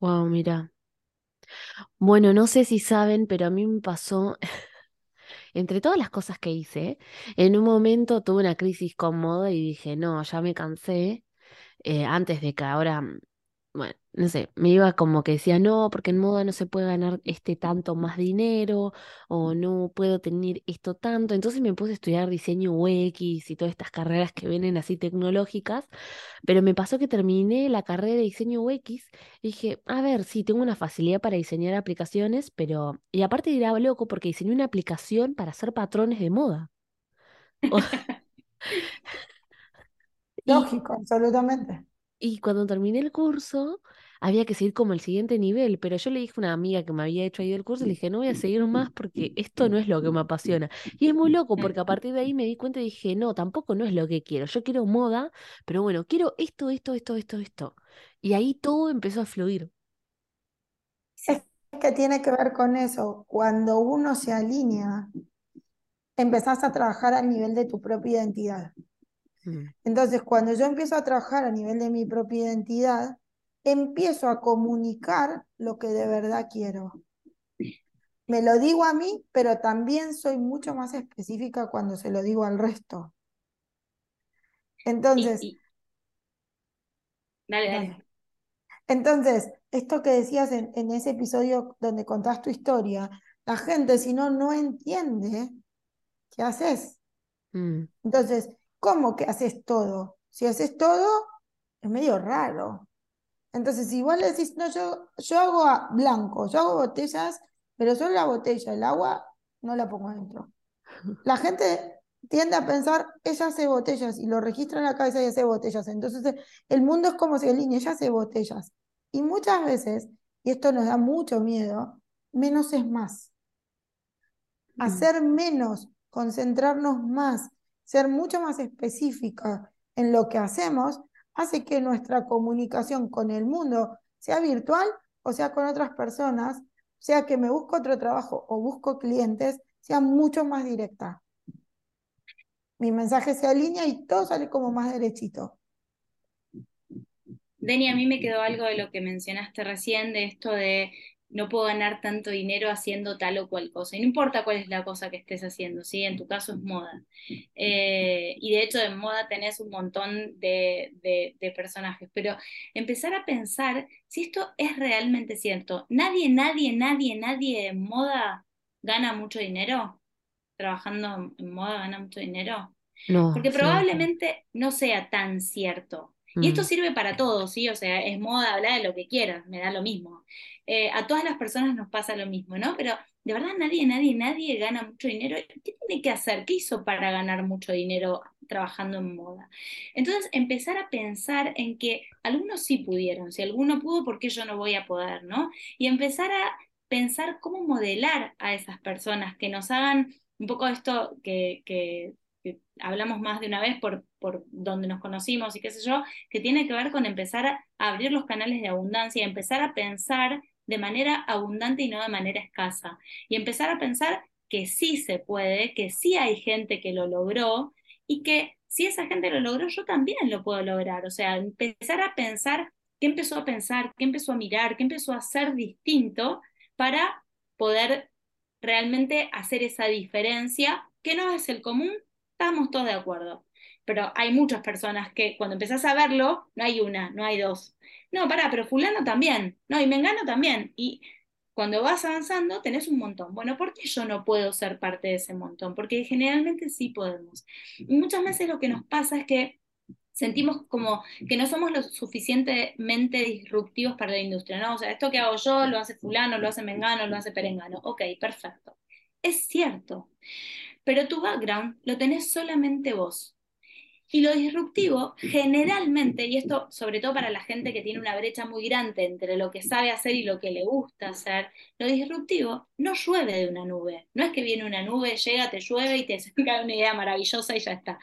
Wow, mira. Bueno, no sé si saben, pero a mí me pasó, entre todas las cosas que hice, en un momento tuve una crisis con moda y dije, no, ya me cansé, eh, antes de que ahora, mm, bueno, no sé, me iba como que decía, no, porque en moda no se puede ganar este tanto más dinero, o no puedo tener esto tanto. Entonces me puse a estudiar diseño UX y todas estas carreras que vienen así tecnológicas, pero me pasó que terminé la carrera de diseño UX y dije, a ver, sí, tengo una facilidad para diseñar aplicaciones, pero, y aparte era loco porque diseñé una aplicación para hacer patrones de moda. Y Lógico, absolutamente. Y cuando terminé el curso, había que seguir como el siguiente nivel, pero yo le dije a una amiga que me había hecho ahí del curso, le dije, no voy a seguir más porque esto no es lo que me apasiona. Y es muy loco porque a partir de ahí me di cuenta y dije, no, tampoco no es lo que quiero. Yo quiero moda, pero bueno, quiero esto, esto, esto, esto, esto. Y ahí todo empezó a fluir. Es que tiene que ver con eso. Cuando uno se alinea, empezás a trabajar a nivel de tu propia identidad. Mm, Entonces, cuando yo empiezo a trabajar a nivel de mi propia identidad, empiezo a comunicar lo que de verdad quiero. Me lo digo a mí, pero también soy mucho más específica cuando se lo digo al resto. Entonces, y- dale, dale. dale. Entonces, esto que decías en, en ese episodio donde contás tu historia, la gente si no, no entiende qué haces. mm, Entonces, ¿cómo que haces todo? Si haces todo, es medio raro. Entonces, si vos le decís, no, yo, yo hago a- blanco, yo hago botellas, pero solo la botella, el agua, no la pongo adentro. La gente tiende a pensar, ella hace botellas y lo registra en la cabeza y hace botellas. Entonces, eh, el mundo es como si alinea, ella hace botellas. Y muchas veces, y esto nos da mucho miedo, menos es más. mm, Hacer menos, concentrarnos más, ser mucho más específica en lo que hacemos, hace que nuestra comunicación con el mundo sea virtual o sea con otras personas, sea que me busco otro trabajo o busco clientes, sea mucho más directa. Mi mensaje se alinea y todo sale como más derechito. Deni, a mí me quedó algo de lo que mencionaste recién, de esto de no puedo ganar tanto dinero haciendo tal o cual cosa. Y no importa cuál es la cosa que estés haciendo, ¿sí? En tu caso es moda. Eh, y de hecho en moda tenés un montón de, de, personajes, pero empezar a pensar si esto es realmente cierto. Nadie, nadie, nadie, nadie en moda gana mucho dinero. Trabajando en moda gana mucho dinero. No, Porque probablemente no sea tan cierto. Y esto mm. sirve para todos, ¿sí? O sea, es moda, hablar de lo que quieras, me da lo mismo. Eh, a todas las personas nos pasa lo mismo, ¿no? Pero de verdad nadie, nadie, nadie gana mucho dinero. ¿Qué tiene que hacer? ¿Qué hizo para ganar mucho dinero trabajando en moda? Entonces, empezar a pensar en que algunos sí pudieron, si alguno pudo, ¿por qué yo no voy a poder, ¿no? Y empezar a pensar cómo modelar a esas personas que nos hagan un poco esto que, que hablamos más de una vez por, por donde nos conocimos y qué sé yo, que tiene que ver con empezar a abrir los canales de abundancia, empezar a pensar de manera abundante y no de manera escasa, y empezar a pensar que sí se puede, que sí hay gente que lo logró y que si esa gente lo logró, yo también lo puedo lograr. O sea, empezar a pensar qué empezó a pensar, qué empezó a mirar, qué empezó a hacer distinto para poder realmente hacer esa diferencia, que no es el común, estamos todos de acuerdo. Pero hay muchas personas que cuando empezás a verlo, no hay una, no hay dos. No, pará, pero fulano también. No, y mengano también. Y cuando vas avanzando, tenés un montón. Bueno, ¿por qué yo no puedo ser parte de ese montón? Porque generalmente sí podemos. Y muchas veces lo que nos pasa es que sentimos como que no somos lo suficientemente disruptivos para la industria, ¿no? O sea, esto que hago yo lo hace fulano, lo hace mengano, lo hace perengano. Ok, perfecto. Es cierto pero tu background lo tenés solamente vos. Y lo disruptivo, generalmente, y esto sobre todo para la gente que tiene una brecha muy grande entre lo que sabe hacer y lo que le gusta hacer, lo disruptivo no llueve de una nube. No es que viene una nube, llega, te llueve y te saca una idea maravillosa y ya está.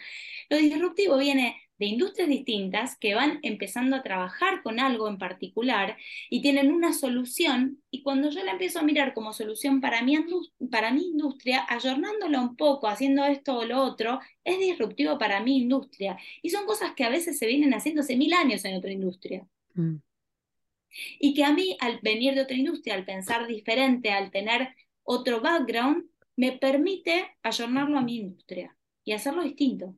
Lo disruptivo viene de industrias distintas que van empezando a trabajar con algo en particular y tienen una solución y cuando yo la empiezo a mirar como solución para mi, para mi industria, ayornándola un poco, haciendo esto o lo otro, es disruptivo para mi industria. Y son cosas que a veces se vienen haciendo hace mil años en otra industria. Mm. Y que a mí, al venir de otra industria, al pensar diferente, al tener otro background, me permite ayornarlo a mi industria y hacerlo distinto.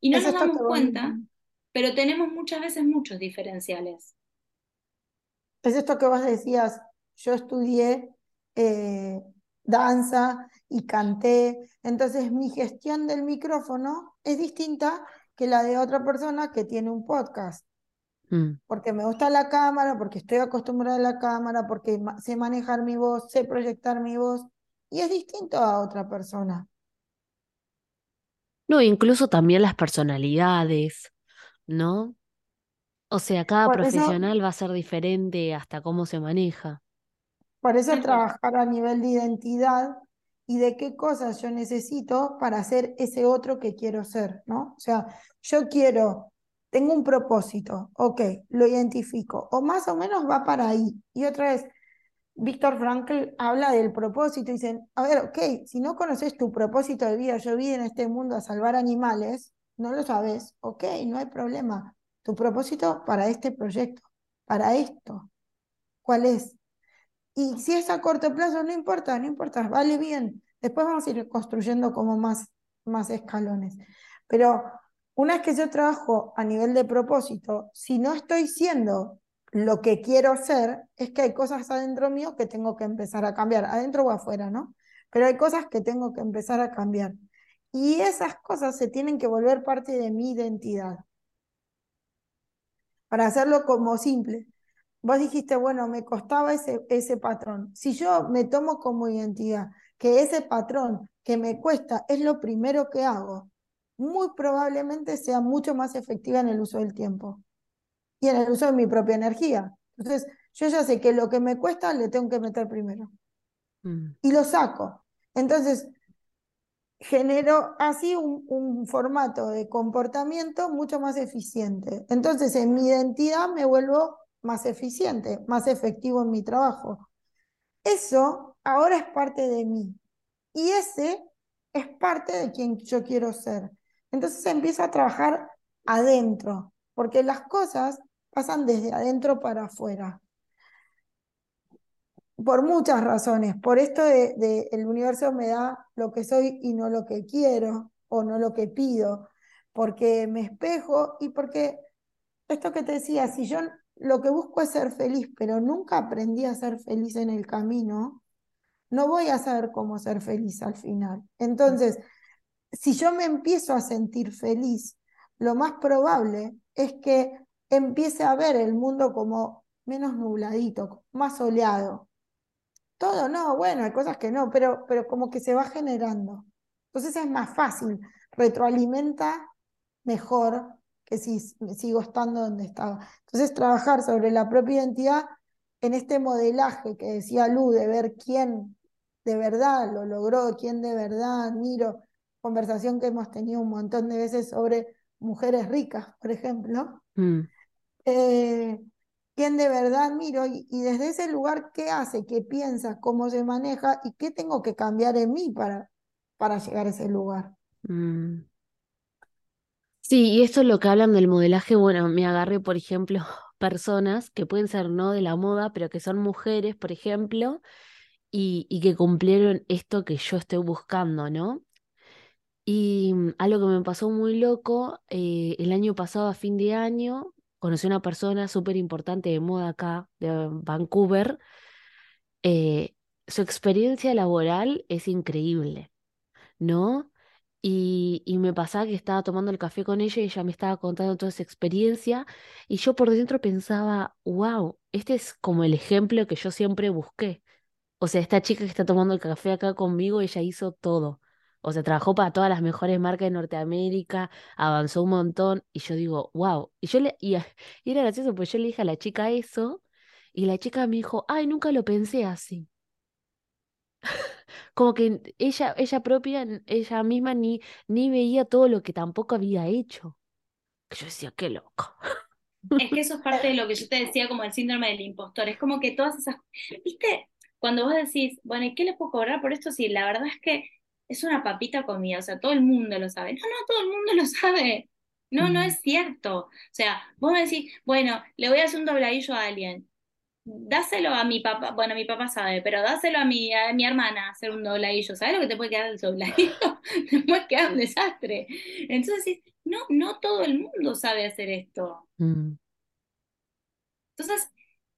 Y no nos damos cuenta, pero tenemos muchas veces muchos diferenciales. Es esto que vos decías, yo estudié eh, danza y canté, entonces mi gestión del micrófono es distinta que la de otra persona que tiene un podcast. Mm. Porque me gusta la cámara, porque estoy acostumbrada a la cámara, porque sé manejar mi voz, sé proyectar mi voz, y es distinto a otra persona. No, incluso también las personalidades, ¿no? O sea, cada profesional va a ser diferente hasta cómo se maneja. Por eso trabajar a nivel de identidad y de qué cosas yo necesito para ser ese otro que quiero ser, ¿no? O sea, yo quiero, tengo un propósito, ok, lo identifico, o más o menos va para ahí. Y otra vez, Víctor Frankl habla del propósito y dicen, a ver, ok, si no conoces tu propósito de vida, yo vine en este mundo a salvar animales, no lo sabes, ok, no hay problema. Tu propósito para este proyecto, para esto, ¿cuál es? Y si es a corto plazo, no importa, no importa, vale bien. Después vamos a ir construyendo como más, más escalones. Pero una vez que yo trabajo a nivel de propósito, si no estoy siendo lo que quiero ser es que hay cosas adentro mío que tengo que empezar a cambiar, adentro o afuera, ¿no? Pero hay cosas que tengo que empezar a cambiar. Y esas cosas se tienen que volver parte de mi identidad. Para hacerlo como simple. Vos dijiste, bueno, me costaba ese, ese patrón. Si yo me tomo como identidad que ese patrón que me cuesta es lo primero que hago, muy probablemente sea mucho más efectiva en el uso del tiempo y en el uso de mi propia energía. Entonces, yo ya sé que lo que me cuesta le tengo que meter primero. Mm. Y lo saco. Entonces, genero así un, un, formato de comportamiento mucho más eficiente. Entonces, en mi identidad me vuelvo más eficiente, más efectivo en mi trabajo. Eso ahora es parte de mí. Y ese es parte de quien yo quiero ser. Entonces empiezo a trabajar adentro, porque las cosas pasan desde adentro para afuera. por muchas razones. Por esto de, el universo me da lo que soy y no lo que quiero o no lo que pido, porque me espejo y porque esto que te decía, si yo lo que busco es ser feliz, pero nunca aprendí a ser feliz en el camino, no voy a saber cómo ser feliz al final. Entonces, si yo me empiezo a sentir feliz, lo más probable es que empiece a ver el mundo como menos nubladito, más soleado. Todo no, bueno, hay cosas que no, pero, pero como que se va generando. Entonces es más fácil, retroalimenta mejor que si sigo estando donde estaba. Entonces trabajar sobre la propia identidad en este modelaje que decía Lu, de ver quién de verdad lo logró, quién de verdad admiro, conversación que hemos tenido un montón de veces sobre mujeres ricas, por ejemplo. Mm. Eh, quién de verdad admiro y, desde ese lugar qué hace, qué piensa, cómo se maneja y qué tengo que cambiar en mí para, para llegar a ese lugar. Mm. Sí, y esto es lo que hablan del modelaje, bueno, me agarré, por ejemplo, personas que pueden ser no de la moda, pero que son mujeres, por ejemplo, y, y que cumplieron esto que yo estoy buscando, ¿no? Y mm, algo que me pasó muy loco, eh, el año pasado, a fin de año, conocí a una persona súper importante de moda acá, de Vancouver. Eh, su experiencia laboral es increíble, ¿no? Y, y, me pasaba que estaba tomando el café con ella y ella me estaba contando toda esa experiencia y yo por dentro pensaba, wow, este es como el ejemplo que yo siempre busqué. O sea, esta chica que está tomando el café acá conmigo, ella hizo todo. O sea, trabajó para todas las mejores marcas de Norteamérica, avanzó un montón. Y yo digo, wow. Y yo le, y, era gracioso, porque yo le dije a la chica eso, y la chica me dijo, ay, nunca lo pensé así. Como que ella, ella propia, ella misma ni, ni veía todo lo que tampoco había hecho. Yo decía, qué loco. Es que eso es parte de lo que yo te decía como el síndrome del impostor. Es como que todas esas, viste, cuando vos decís, bueno, ¿y qué les puedo cobrar por esto? Sí, la verdad es que es una papita comida, o sea, todo el mundo lo sabe. No, no, todo el mundo lo sabe. No, no mm. es cierto. O sea, vos me decís, bueno, le voy a hacer un dobladillo a alguien. Dáselo a mi papá, bueno, mi papá sabe, pero dáselo a mi, a mi hermana hacer un dobladillo. ¿Sabes lo que te puede quedar el dobladillo? te puede quedar un desastre. Entonces, no, no todo el mundo sabe hacer esto. Mm. Entonces,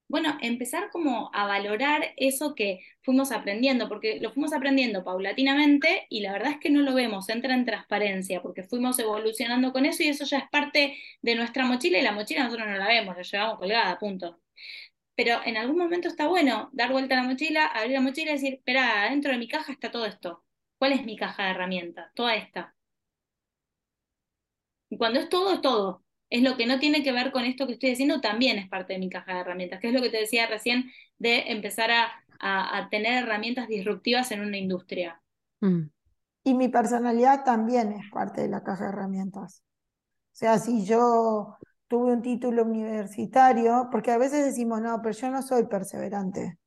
bueno, empezar como a valorar eso que fuimos aprendiendo, porque lo fuimos aprendiendo paulatinamente y la verdad es que no lo vemos, entra en transparencia, porque fuimos evolucionando con eso y eso ya es parte de nuestra mochila y la mochila nosotros no la vemos, la llevamos colgada, punto. Pero en algún momento está bueno dar vuelta a la mochila, abrir la mochila y decir, espera, dentro de mi caja está todo esto. ¿Cuál es mi caja de herramientas? Toda esta. Y cuando es todo, es todo es lo que no tiene que ver con esto que estoy diciendo, también es parte de mi caja de herramientas, que es lo que te decía recién de empezar a, tener herramientas disruptivas en una industria. Mm. Y mi personalidad también es parte de la caja de herramientas. O sea, si yo tuve un título universitario, porque a veces decimos, no, pero yo no soy perseverante,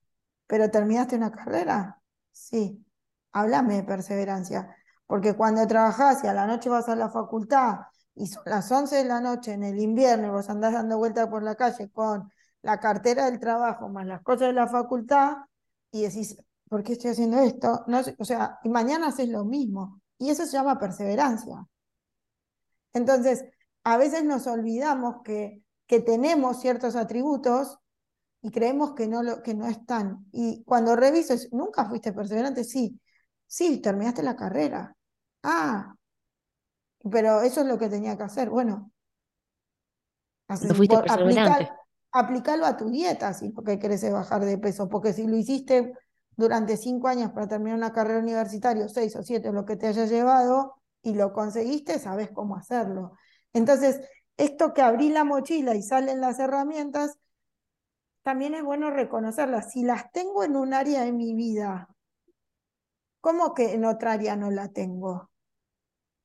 pero terminaste una carrera, sí, háblame de perseverancia, porque cuando trabajas y a la noche vas a la facultad y son las 11 de la noche en el invierno y vos andás dando vueltas por la calle con la cartera del trabajo más las cosas de la facultad y decís, ¿por qué estoy haciendo esto? No, o sea, y mañana haces lo mismo. Y eso se llama perseverancia. Entonces, a veces nos olvidamos que, que tenemos ciertos atributos y creemos que no, lo, que no están. Y cuando revisas, ¿nunca fuiste perseverante? Sí. Sí, terminaste la carrera. Ah, pero eso es lo que tenía que hacer. Bueno, aplicarlo a tu dieta si lo que querés es bajar de peso, porque si lo hiciste durante cinco años para terminar una carrera universitaria, seis o siete, lo que te haya llevado, y lo conseguiste, sabes cómo hacerlo. Entonces, esto que abrí la mochila y salen las herramientas, también es bueno reconocerlas. Si las tengo en un área de mi vida, ¿cómo que en otra área no la tengo?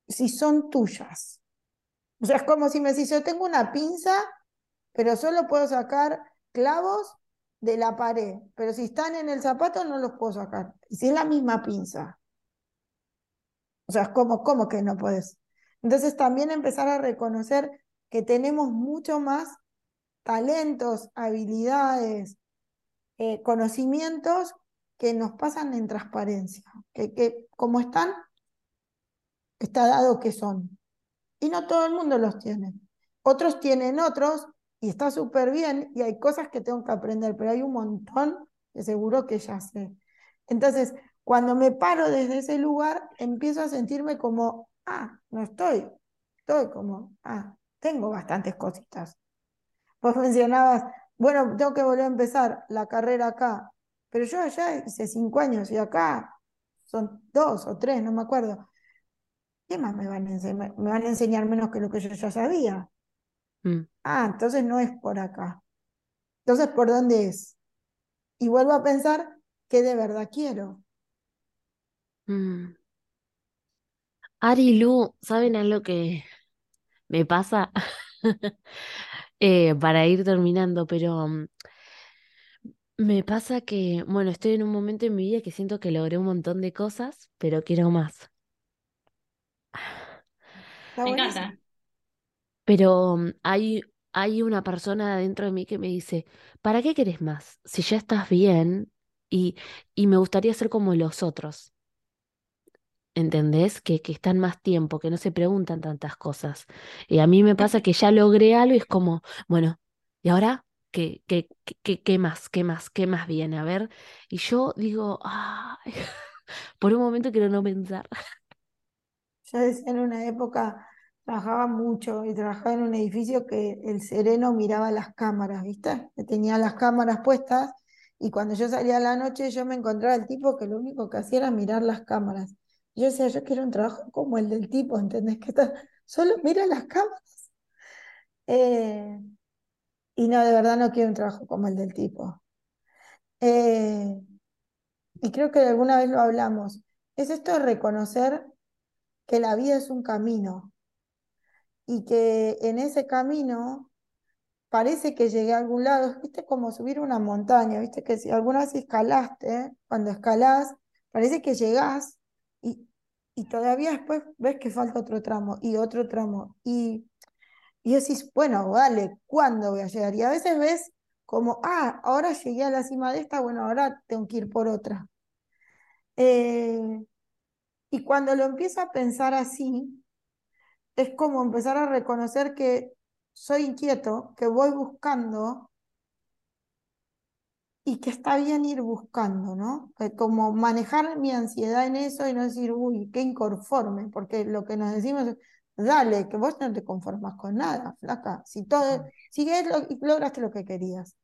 Si son tuyas. O sea, es como si me decís, yo tengo una pinza, pero solo puedo sacar clavos de la pared, pero si están en el zapato no los puedo sacar. Y si es la misma pinza. O sea, ¿cómo, cómo que no puedes? Entonces también empezar a reconocer que tenemos mucho más talentos, habilidades, eh, conocimientos que nos pasan en transparencia, que, que como están, está dado que son. Y no todo el mundo los tiene. Otros tienen otros y está súper bien y hay cosas que tengo que aprender, pero hay un montón que seguro que ya sé. Entonces, cuando me paro desde ese lugar, empiezo a sentirme como, ah, no estoy, estoy como, ah, tengo bastantes cositas. Vos mencionabas, bueno, tengo que volver a empezar la carrera acá, pero yo allá hice cinco años y acá son dos o tres, no me acuerdo. ¿Qué más me van a enseñar? Me van a enseñar menos que lo que yo ya sabía. Mm. Ah, entonces no es por acá. Entonces, ¿por dónde es? Y vuelvo a pensar que de verdad quiero. Mm. Ari y Lu, ¿saben algo que me pasa? Eh, para ir terminando, pero mm, me pasa que, bueno, estoy en un momento en mi vida que siento que logré un montón de cosas, pero quiero más. Me encanta. Pero mm, hay, hay una persona dentro de mí que me dice, ¿para qué querés más? Si ya estás bien y, y me gustaría ser como los otros. ¿entendés? Que, que están más tiempo, que no se preguntan tantas cosas. Y a mí me pasa que ya logré algo y es como, bueno, ¿y ahora? ¿Qué, qué, qué, qué más? ¿Qué más? ¿Qué más viene? A ver. Y yo digo, ay, por un momento quiero no pensar. Yo decía en una época, trabajaba mucho y trabajaba en un edificio que el sereno miraba las cámaras, ¿viste? Tenía las cámaras puestas y cuando yo salía a la noche yo me encontraba el tipo que lo único que hacía era mirar las cámaras. Yo decía, yo quiero un trabajo como el del tipo, ¿entendés? Que está, solo mira las cámaras. Eh, y no, de verdad no quiero un trabajo como el del tipo. Eh, y creo que alguna vez lo hablamos. Es esto de reconocer que la vida es un camino y que en ese camino parece que llegué a algún lado, viste como subir una montaña, viste que si alguna vez escalaste, cuando escalás, parece que llegás y, todavía después ves que falta otro tramo y otro tramo. Y, y decís, bueno, vale, ¿cuándo voy a llegar? Y a veces ves como, ah, ahora llegué a la cima de esta, bueno, ahora tengo que ir por otra. Eh, y cuando lo empiezo a pensar así, es como empezar a reconocer que soy inquieto, que voy buscando y que está bien ir buscando, ¿no? Como manejar mi ansiedad en eso y no decir, uy, qué inconforme, porque lo que nos decimos es, dale, que vos no te conformas con nada, flaca, si todo, si lo, lograste lo que querías.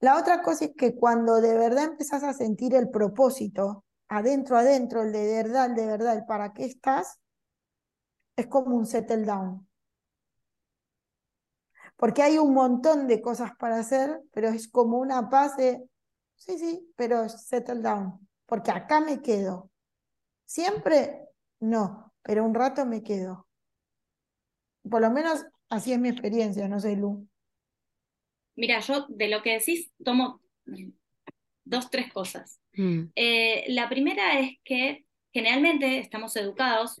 La otra cosa es que cuando de verdad empezás a sentir el propósito, adentro, adentro, el de verdad, el de verdad, el para qué estás, es como un settle down porque hay un montón de cosas para hacer, pero es como una paz de, sí, sí, pero settle down, porque acá me quedo. Siempre no, pero un rato me quedo. Por lo menos así es mi experiencia, no sé, Lu. Mira, yo de lo que decís tomo dos, tres cosas. Mm. Eh, la primera es que generalmente estamos educados,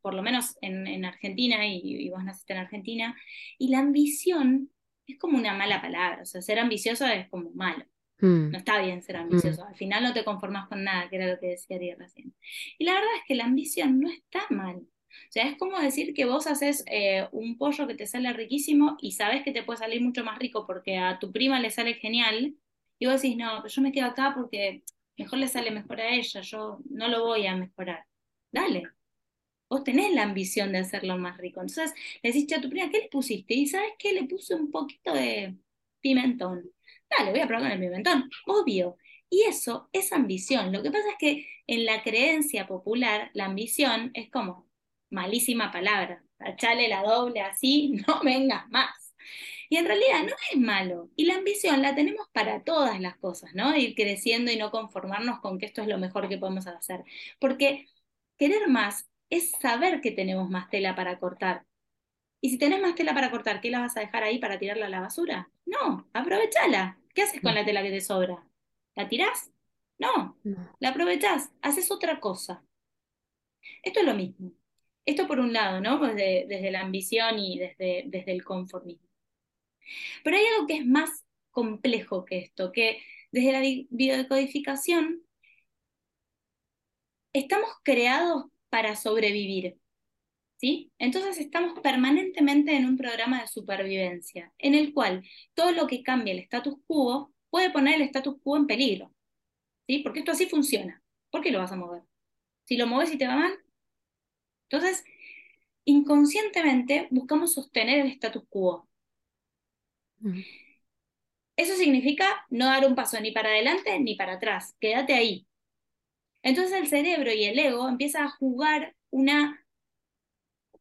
por lo menos en, Argentina, y, vos naciste en Argentina, y la ambición es como una mala palabra, o sea, ser ambicioso es como malo. Mm. No está bien ser ambicioso, mm. al final no te conformas con nada, que era lo que decía Ariel recién. Y la verdad es que la ambición no está mal. O sea, es como decir que vos haces eh, un pollo que te sale riquísimo y sabes que te puede salir mucho más rico porque a tu prima le sale genial, y vos decís, no, pero yo me quedo acá porque mejor le sale mejor a ella, yo no lo voy a mejorar. Dale, vos tenés la ambición de hacerlo más rico. Entonces le decís a tu prima, ¿qué le pusiste? Y sabes qué, le puse un poquito de pimentón. Dale, voy a probar con el pimentón, obvio. Y eso es ambición. Lo que pasa es que en la creencia popular, la ambición es como malísima palabra. Tachale la doble así, no vengas más. Y en realidad no es malo. Y la ambición la tenemos para todas las cosas, ¿no? Ir creciendo y no conformarnos con que esto es lo mejor que podemos hacer. Porque querer más es saber que tenemos más tela para cortar. Y si tenés más tela para cortar, ¿qué la vas a dejar ahí para tirarla a la basura? No, aprovechala. ¿Qué haces con la tela que te sobra? ¿La tirás? No, la aprovechás, haces otra cosa. Esto es lo mismo. Esto por un lado, ¿no? Desde, desde la ambición y desde, desde el conformismo. Pero hay algo que es más complejo que esto, que desde la biodecodificación, estamos creados para sobrevivir. ¿Sí? Entonces estamos permanentemente en un programa de supervivencia, en el cual todo lo que cambie el status quo puede poner el status quo en peligro. ¿Sí? Porque esto así funciona. ¿Por qué lo vas a mover? Si lo mueves y te va mal. Entonces, inconscientemente buscamos sostener el status quo. Mm. Eso significa no dar un paso ni para adelante ni para atrás. Quédate ahí. Entonces el cerebro y el ego empiezan a jugar una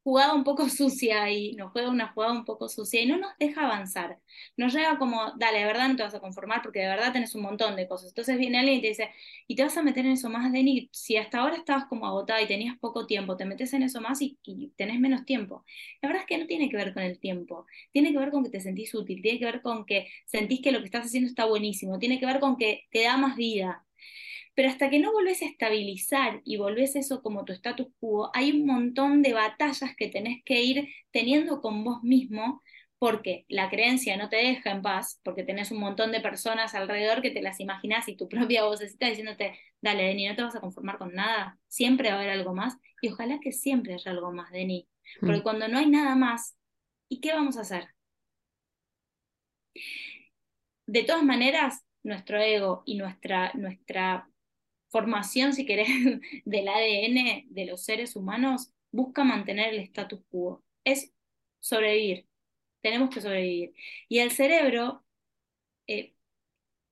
jugada un poco sucia y nos juega una jugada un poco sucia y no nos deja avanzar. Nos llega como, dale, de verdad no te vas a conformar porque de verdad tenés un montón de cosas. Entonces viene alguien y te dice, y te vas a meter en eso más, Denny, si hasta ahora estabas como agotada y tenías poco tiempo, te metes en eso más y, y, tenés menos tiempo. La verdad es que no tiene que ver con el tiempo, tiene que ver con que te sentís útil, tiene que ver con que sentís que lo que estás haciendo está buenísimo, tiene que ver con que te da más vida, pero hasta que no volvés a estabilizar y volvés eso como tu status quo, hay un montón de batallas que tenés que ir teniendo con vos mismo porque la creencia no te deja en paz, porque tenés un montón de personas alrededor que te las imaginas y tu propia vocecita diciéndote, dale, Deni, no te vas a conformar con nada, siempre va a haber algo más, y ojalá que siempre haya algo más, Deni, porque mm. cuando no hay nada más, ¿y qué vamos a hacer? De todas maneras, nuestro ego y nuestra, nuestra formación, si querés, del ADN de los seres humanos busca mantener el status quo. Es sobrevivir. Tenemos que sobrevivir. Y el cerebro eh,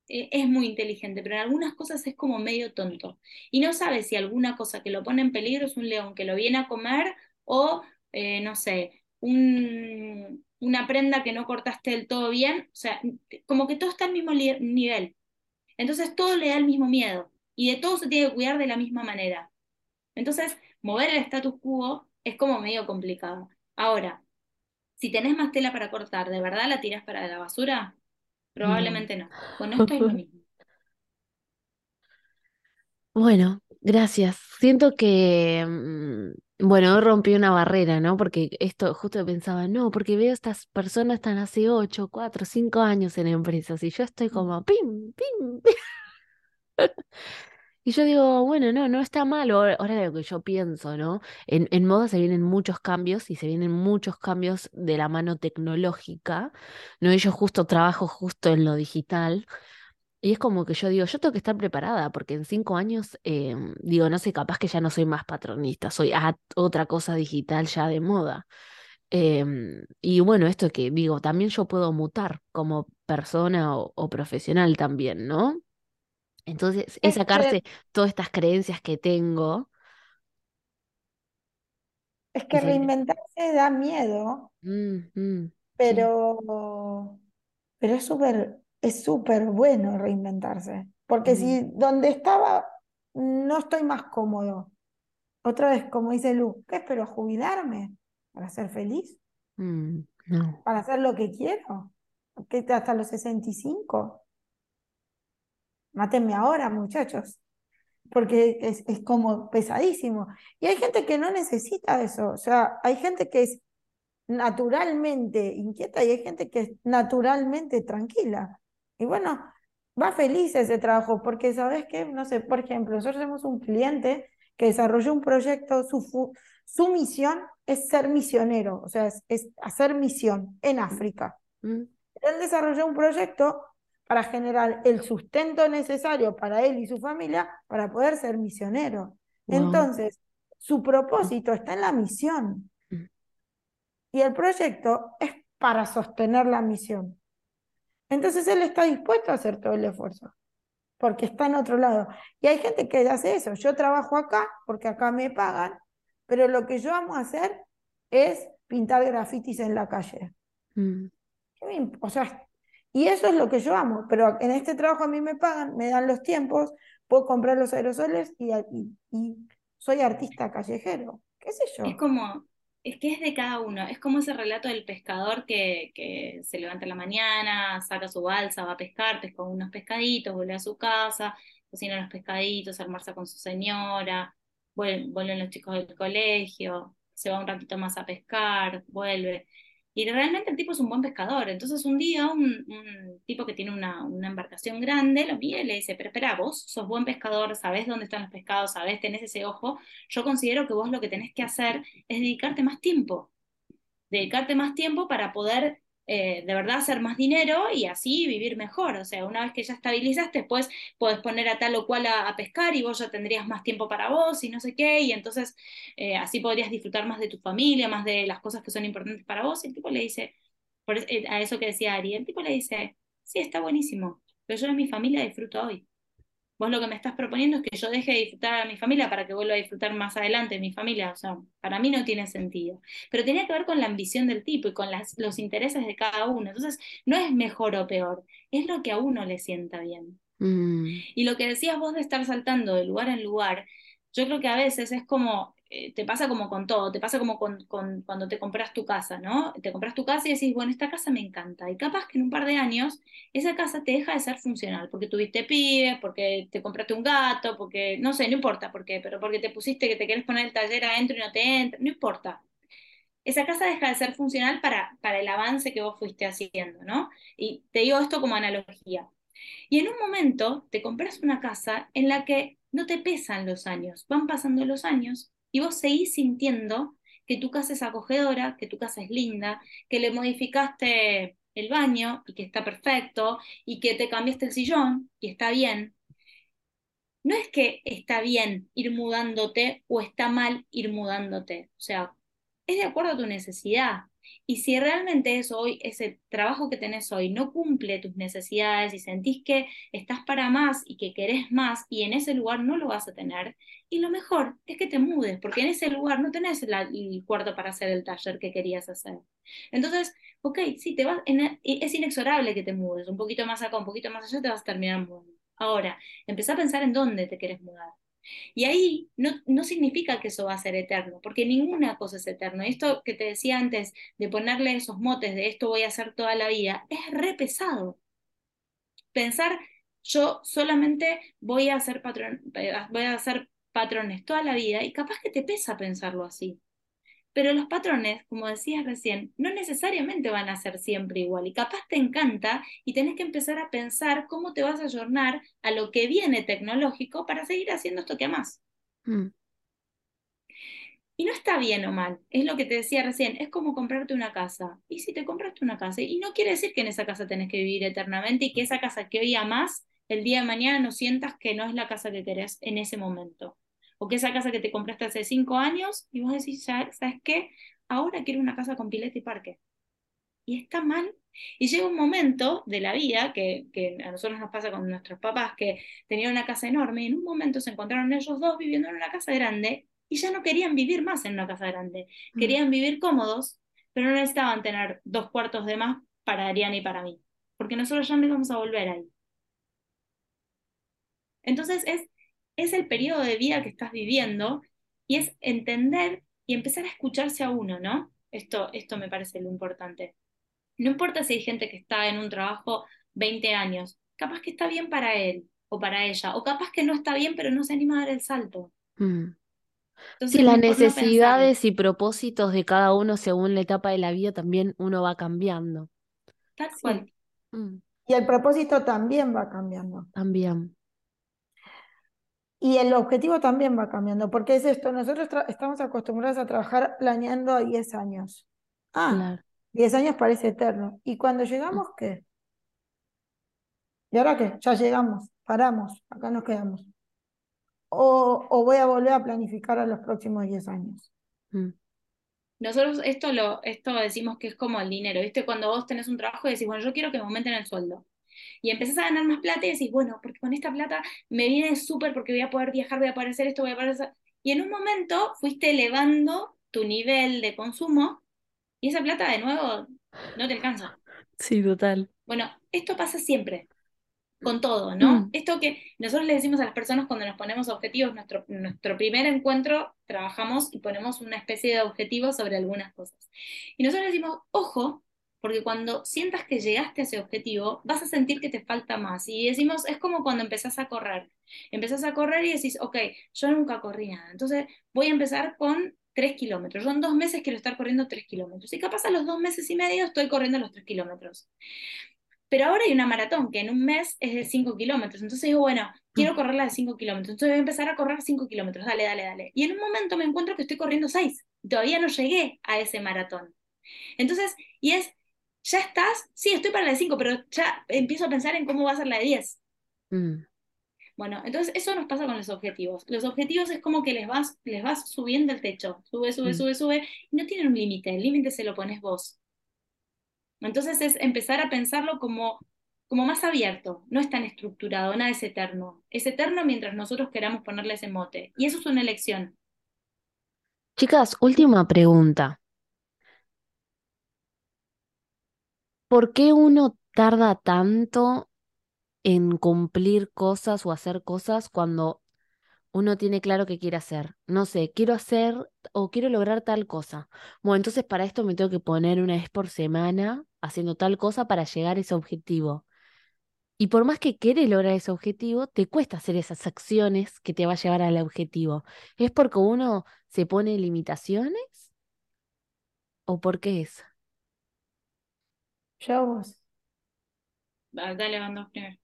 eh, es muy inteligente, pero en algunas cosas es como medio tonto. Y no sabe si alguna cosa que lo pone en peligro es un león que lo viene a comer o, eh, no sé, una prenda que no cortaste del todo bien. O sea, como que todo está al mismo nivel. Entonces todo le da el mismo miedo y de todo se tiene que cuidar de la misma manera. Entonces, mover el status quo es como medio complicado. Ahora, si tenés más tela para cortar, ¿de verdad la tiras para la basura? Probablemente no. Bueno, esto es lo mismo. Bueno, gracias. Siento que, mm, bueno, rompí una barrera, ¿no? Porque esto justo pensaba, no, porque veo estas personas están hace 8, 4, 5 años en empresas y yo estoy como, pim, pim, pim. Y yo digo, bueno, no, no está mal. Ahora, lo que yo pienso, ¿no? En, en moda se vienen muchos cambios y se vienen muchos cambios de la mano tecnológica, ¿no? Y yo justo trabajo justo en lo digital. Y es como que yo digo, yo tengo que estar preparada, porque en cinco años, em, digo, no sé, capaz que ya no soy más patronista, soy otra cosa digital ya de moda. Em, y bueno, esto que digo, también yo puedo mutar como persona o profesional también, ¿no? Entonces, es sacarse todas estas creencias que tengo es que reinventarse da miedo, mm, mm, pero, pero es súper es súper bueno reinventarse. Porque mm. si donde estaba no estoy más cómodo. Otra vez, como dice Lu, ¿qué espero? ¿Jubilarme? ¿Para ser feliz? no. ¿Para hacer lo que quiero? ¿Qué, ¿Hasta los 65? Mátenme ahora, muchachos, porque es, como pesadísimo. Y hay gente que no necesita eso, o sea, hay gente que es naturalmente inquieta y hay gente que es naturalmente tranquila. Y bueno, va feliz ese trabajo, porque sabes que, no sé, por ejemplo, nosotros tenemos un cliente que desarrolló un proyecto, su, su misión es ser misionero, o sea, es, hacer misión en África. Mm. Él desarrolló un proyecto para generar el sustento necesario para él y su familia para poder ser misionero. Entonces, su propósito está en la misión. Mm. Y el proyecto es para sostener la misión. Entonces él está dispuesto a hacer todo el esfuerzo, porque está en otro lado. Y hay gente que hace eso. Yo trabajo acá porque acá me pagan, pero lo que yo amo hacer es pintar grafitis en la calle. Mm. O sea, y eso es lo que yo amo, pero en este trabajo a mí me pagan, me dan los tiempos, puedo comprar los aerosoles y, soy artista callejero, qué sé yo. Es como, es que es de cada uno, es como ese relato del pescador que, que se levanta en la mañana, saca su balsa, va a pescar, pesca unos pescaditos, vuelve a su casa, cocina los pescaditos, almuerza con su señora, vuelven, vuelven los chicos del colegio, se va un ratito más a pescar, vuelve. Y realmente el tipo es un buen pescador. Entonces un día un, tipo que tiene una, una, embarcación grande lo mira y le dice, pero espera, vos sos buen pescador, sabés dónde están los pescados, sabés, tenés ese ojo. Yo considero que vos lo que tenés que hacer es dedicarte más tiempo. Dedicarte más tiempo para poder eh, de verdad hacer más dinero y así vivir mejor. O sea, una vez que ya estabilizaste, después puedes poner a tal o cual a, pescar y vos ya tendrías más tiempo para vos y no sé qué, y entonces eh, así podrías disfrutar más de tu familia, más de las cosas que son importantes para vos. Y el tipo le dice, por, eh, a eso que decía Ari, el tipo le dice, sí, está buenísimo, pero yo de mi familia disfruto hoy. Vos lo que me estás proponiendo es que yo deje de disfrutar a mi familia para que vuelva a disfrutar más adelante mi familia. O sea, para mí no tiene sentido. Pero tenía que ver con la ambición del tipo y con las, los intereses de cada uno. Entonces, no es mejor o peor, es lo que a uno le sienta bien. Mm. Y lo que decías vos de estar saltando de lugar en lugar, yo creo que a veces es como te pasa como con todo, te pasa como con, cuando te compras tu casa, ¿no? Te compras tu casa y decís, bueno, esta casa me encanta. Y capaz que en un par de años esa casa te deja de ser funcional, porque tuviste pibes, porque te compraste un gato, porque, no sé, no importa por qué, pero porque te pusiste que te quieres poner el taller adentro y no te entra, no importa. Esa casa deja de ser funcional para, para el avance que vos fuiste haciendo, ¿no? Y te digo esto como analogía. Y en un momento te compras una casa en la que no te pesan los años, van pasando los años y vos seguís sintiendo que tu casa es acogedora, que tu casa es linda, que le modificaste el baño y que está perfecto, y que te cambiaste el sillón y está bien. No es que está bien ir mudándote o está mal ir mudándote, o sea, es de acuerdo a tu necesidad. Y si realmente eso hoy, ese trabajo que tenés hoy no cumple tus necesidades y sentís que estás para más y que querés más y en ese lugar no lo vas a tener, y lo mejor es que te mudes, porque en ese lugar no tenés el cuarto para hacer el taller que querías hacer. Entonces, ok, sí, te vas, es inexorable que te mudes, un poquito más acá, un poquito más allá, te vas a terminar mudando. Ahora, empezá a pensar en dónde te quieres mudar. Y ahí no, no, significa que eso va a ser eterno, porque ninguna cosa es eterna. Esto que te decía antes de ponerle esos motes de esto voy a hacer toda la vida, es re pesado. Pensar, yo solamente voy a hacer patrón, eh, voy a hacer patrones toda la vida y capaz que te pesa pensarlo así. Pero los patrones, como decías recién, no necesariamente van a ser siempre igual y capaz te encanta y tenés que empezar a pensar cómo te vas a ayornar a lo que viene tecnológico para seguir haciendo esto que amas. Mm. Y no está bien o mal, es lo que te decía recién, es como comprarte una casa. Y si te compraste una casa, y no quiere decir que en esa casa tenés que vivir eternamente y que esa casa que hoy amas, el día de mañana no sientas que no es la casa que querés en ese momento o que esa casa que te compraste hace cinco años y vos decís, ¿sabes qué? Ahora quiero una casa con pileta y parque. Y está mal. Y llega un momento de la vida que, que a nosotros nos pasa con nuestros papás que tenían una casa enorme y en un momento se encontraron ellos dos viviendo en una casa grande y ya no querían vivir más en una casa grande. Mm. Querían vivir cómodos, pero no necesitaban tener dos cuartos de más para Ariana y para mí, porque nosotros ya no íbamos a volver ahí. Entonces es es el periodo de vida que estás viviendo y es entender y empezar a escucharse a uno, ¿no? Esto, esto me parece lo importante. No importa si hay gente que está en un trabajo 20 años, capaz que está bien para él o para ella, o capaz que no está bien pero no se anima a dar el salto. Mm. sí, las necesidades y propósitos de cada uno según la etapa de la vida también uno va cambiando. Tal cual. Mm. Y el propósito también va cambiando. También. Y el objetivo también va cambiando, porque es esto, nosotros estamos acostumbrados a trabajar planeando a 10 años. Ah, 10 años parece eterno. ¿Y cuando llegamos qué? ¿Y ahora qué? Ya llegamos, paramos, acá nos quedamos. O, o voy a volver a planificar a los próximos 10 años. Mm. Nosotros esto lo esto decimos que es como el dinero, ¿viste? Cuando vos tenés un trabajo y decís, bueno, yo quiero que me aumenten el sueldo. Y empezás a ganar más plata y decís, bueno, porque con esta plata me viene súper porque voy a poder viajar, voy a poder hacer esto, voy a poder hacer... Y en un momento fuiste elevando tu nivel de consumo y esa plata de nuevo no te alcanza. Sí, total. Bueno, esto pasa siempre, con todo, ¿no? Mm. Esto que nosotros le decimos a las personas cuando nos ponemos objetivos, nuestro, nuestro primer encuentro trabajamos y ponemos una especie de objetivo sobre algunas cosas. Y nosotros decimos, ojo, porque cuando sientas que llegaste a ese objetivo, vas a sentir que te falta más. Y decimos, es como cuando empezás a correr. Empezás a correr y decís, ok, yo nunca corrí nada, entonces voy a empezar con tres kilómetros. Yo en dos meses quiero estar corriendo tres kilómetros. Y capaz a los dos meses y medio estoy corriendo los tres kilómetros. Pero ahora hay una maratón que en un mes es de cinco kilómetros. Entonces digo, bueno, quiero mm. correr la de cinco kilómetros. Entonces voy a empezar a correr cinco kilómetros. Dale, dale, dale. Y en un momento me encuentro que estoy corriendo seis. Todavía no llegué a ese maratón. Entonces, y es, ya estás, sí, estoy para la de cinco, pero ya empiezo a pensar en cómo va a ser la de diez. Mm. Bueno, entonces eso nos pasa con los objetivos. Los objetivos es como que les vas, les vas subiendo el techo, sube, sube, mm. sube, sube, y no tienen un límite, el límite se lo pones vos. Entonces es empezar a pensarlo como, como más abierto, no es tan estructurado, nada es eterno. Es eterno mientras nosotros queramos ponerle ese mote. Y eso es una elección. Chicas, última pregunta. ¿Por qué uno tarda tanto en cumplir cosas o hacer cosas cuando uno tiene claro qué quiere hacer. No sé, quiero hacer o quiero lograr tal cosa. Bueno, entonces para esto me tengo que poner una vez por semana haciendo tal cosa para llegar a ese objetivo. Y por más que quieres lograr ese objetivo, te cuesta hacer esas acciones que te va a llevar al objetivo. ¿Es porque uno se pone limitaciones? ¿O por qué es? Yo vos. Dale, vamos primero.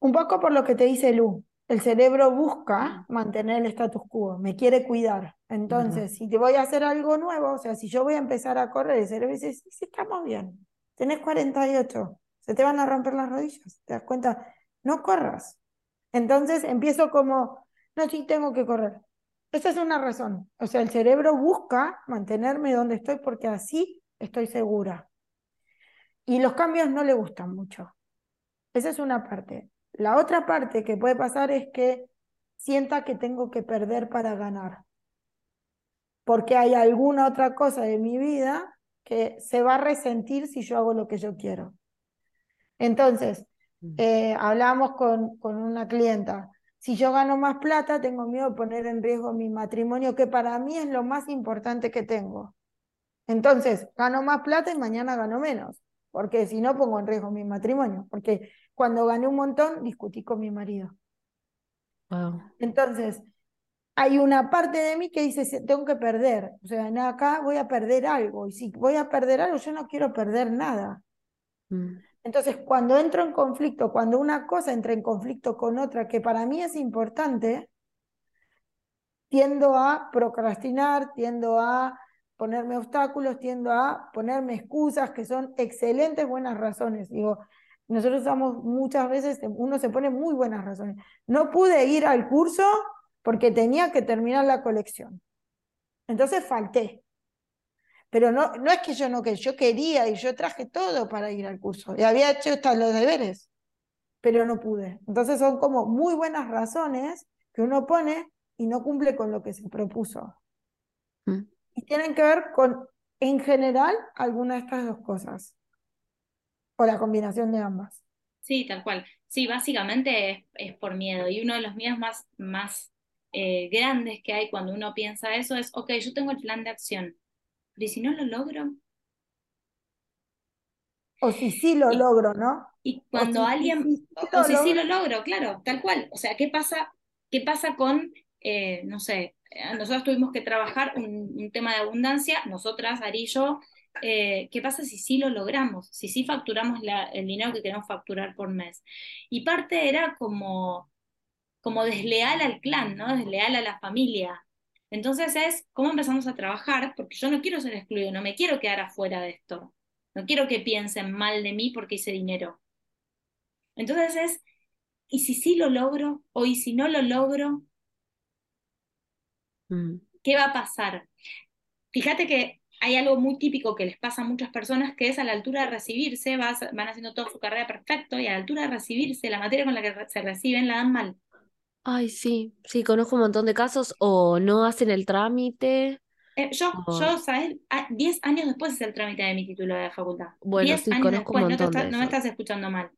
Un poco por lo que te dice Lu, el cerebro busca mantener el status quo, me quiere cuidar. Entonces, si te voy a hacer algo nuevo, o sea, si yo voy a empezar a correr, el cerebro dice, sí, estamos bien, tenés 48, se te van a romper las rodillas, ¿te das cuenta? No corras. Entonces empiezo como, no, sí, tengo que correr. Esa es una razón. O sea, el cerebro busca mantenerme donde estoy porque así estoy segura. Y los cambios no le gustan mucho. Esa es una parte. La otra parte que puede pasar es que sienta que tengo que perder para ganar, porque hay alguna otra cosa de mi vida que se va a resentir si yo hago lo que yo quiero. Entonces, mm. eh, hablamos con, con una clienta, si yo gano más plata, tengo miedo de poner en riesgo mi matrimonio, que para mí es lo más importante que tengo. Entonces, gano más plata y mañana gano menos, porque si no pongo en riesgo mi matrimonio, porque cuando gané un montón, discutí con mi marido. Entonces, hay una parte de mí que dice, tengo que perder. O sea, acá voy a perder algo. Y si voy a perder algo, yo no quiero perder nada. Mm. Entonces, cuando entro en conflicto, cuando una cosa entra en conflicto con otra, que para mí es importante, tiendo a procrastinar, tiendo a ponerme obstáculos, tiendo a ponerme excusas que son excelentes, buenas razones. Digo, nosotros usamos muchas veces, uno se pone muy buenas razones. No pude ir al curso porque tenía que terminar la colección. Entonces falté. Pero no, no es que yo no que yo quería y yo traje todo para ir al curso. Y había hecho hasta los deberes, pero no pude. Entonces son como muy buenas razones que uno pone y no cumple con lo que se propuso. Mm. Y tienen que ver con, en general, alguna de estas dos cosas o la combinación de ambas. Sí, tal cual. Sí, básicamente es, por miedo. Y uno de los miedos más, más eh, grandes que hay cuando uno piensa eso es, ok, yo tengo el plan de acción, pero ¿y si no lo logro? O si sí lo logro, ¿no? Y cuando alguien, o, si sí lo logro, claro, tal cual. O sea, ¿qué pasa, qué pasa con, eh, no sé, eh, nosotros tuvimos que trabajar un, tema de abundancia, nosotras, Ari y yo, eh, ¿qué pasa si sí lo logramos? Si sí facturamos el dinero que queremos facturar por mes. Y parte era como, como desleal al clan, ¿no? Desleal a la familia. Entonces es cómo empezamos a trabajar, porque yo no quiero ser excluido, no me quiero quedar afuera de esto. No quiero que piensen mal de mí porque hice dinero. Entonces es, ¿y si sí lo logro? ¿O y si no lo logro? Mm. ¿Qué va a pasar? Fíjate que hay algo muy típico que les pasa a muchas personas que es a la altura de recibirse, van haciendo toda su carrera perfecto y a la altura de recibirse, la materia con la que se reciben la dan mal. Ay, sí, sí, conozco un montón de casos o no hacen el trámite. Eh, yo, yo, ¿sabes? 10 años después hice el trámite de mi título de facultad. Bueno, sí, conozco un montón no, no me estás escuchando mal.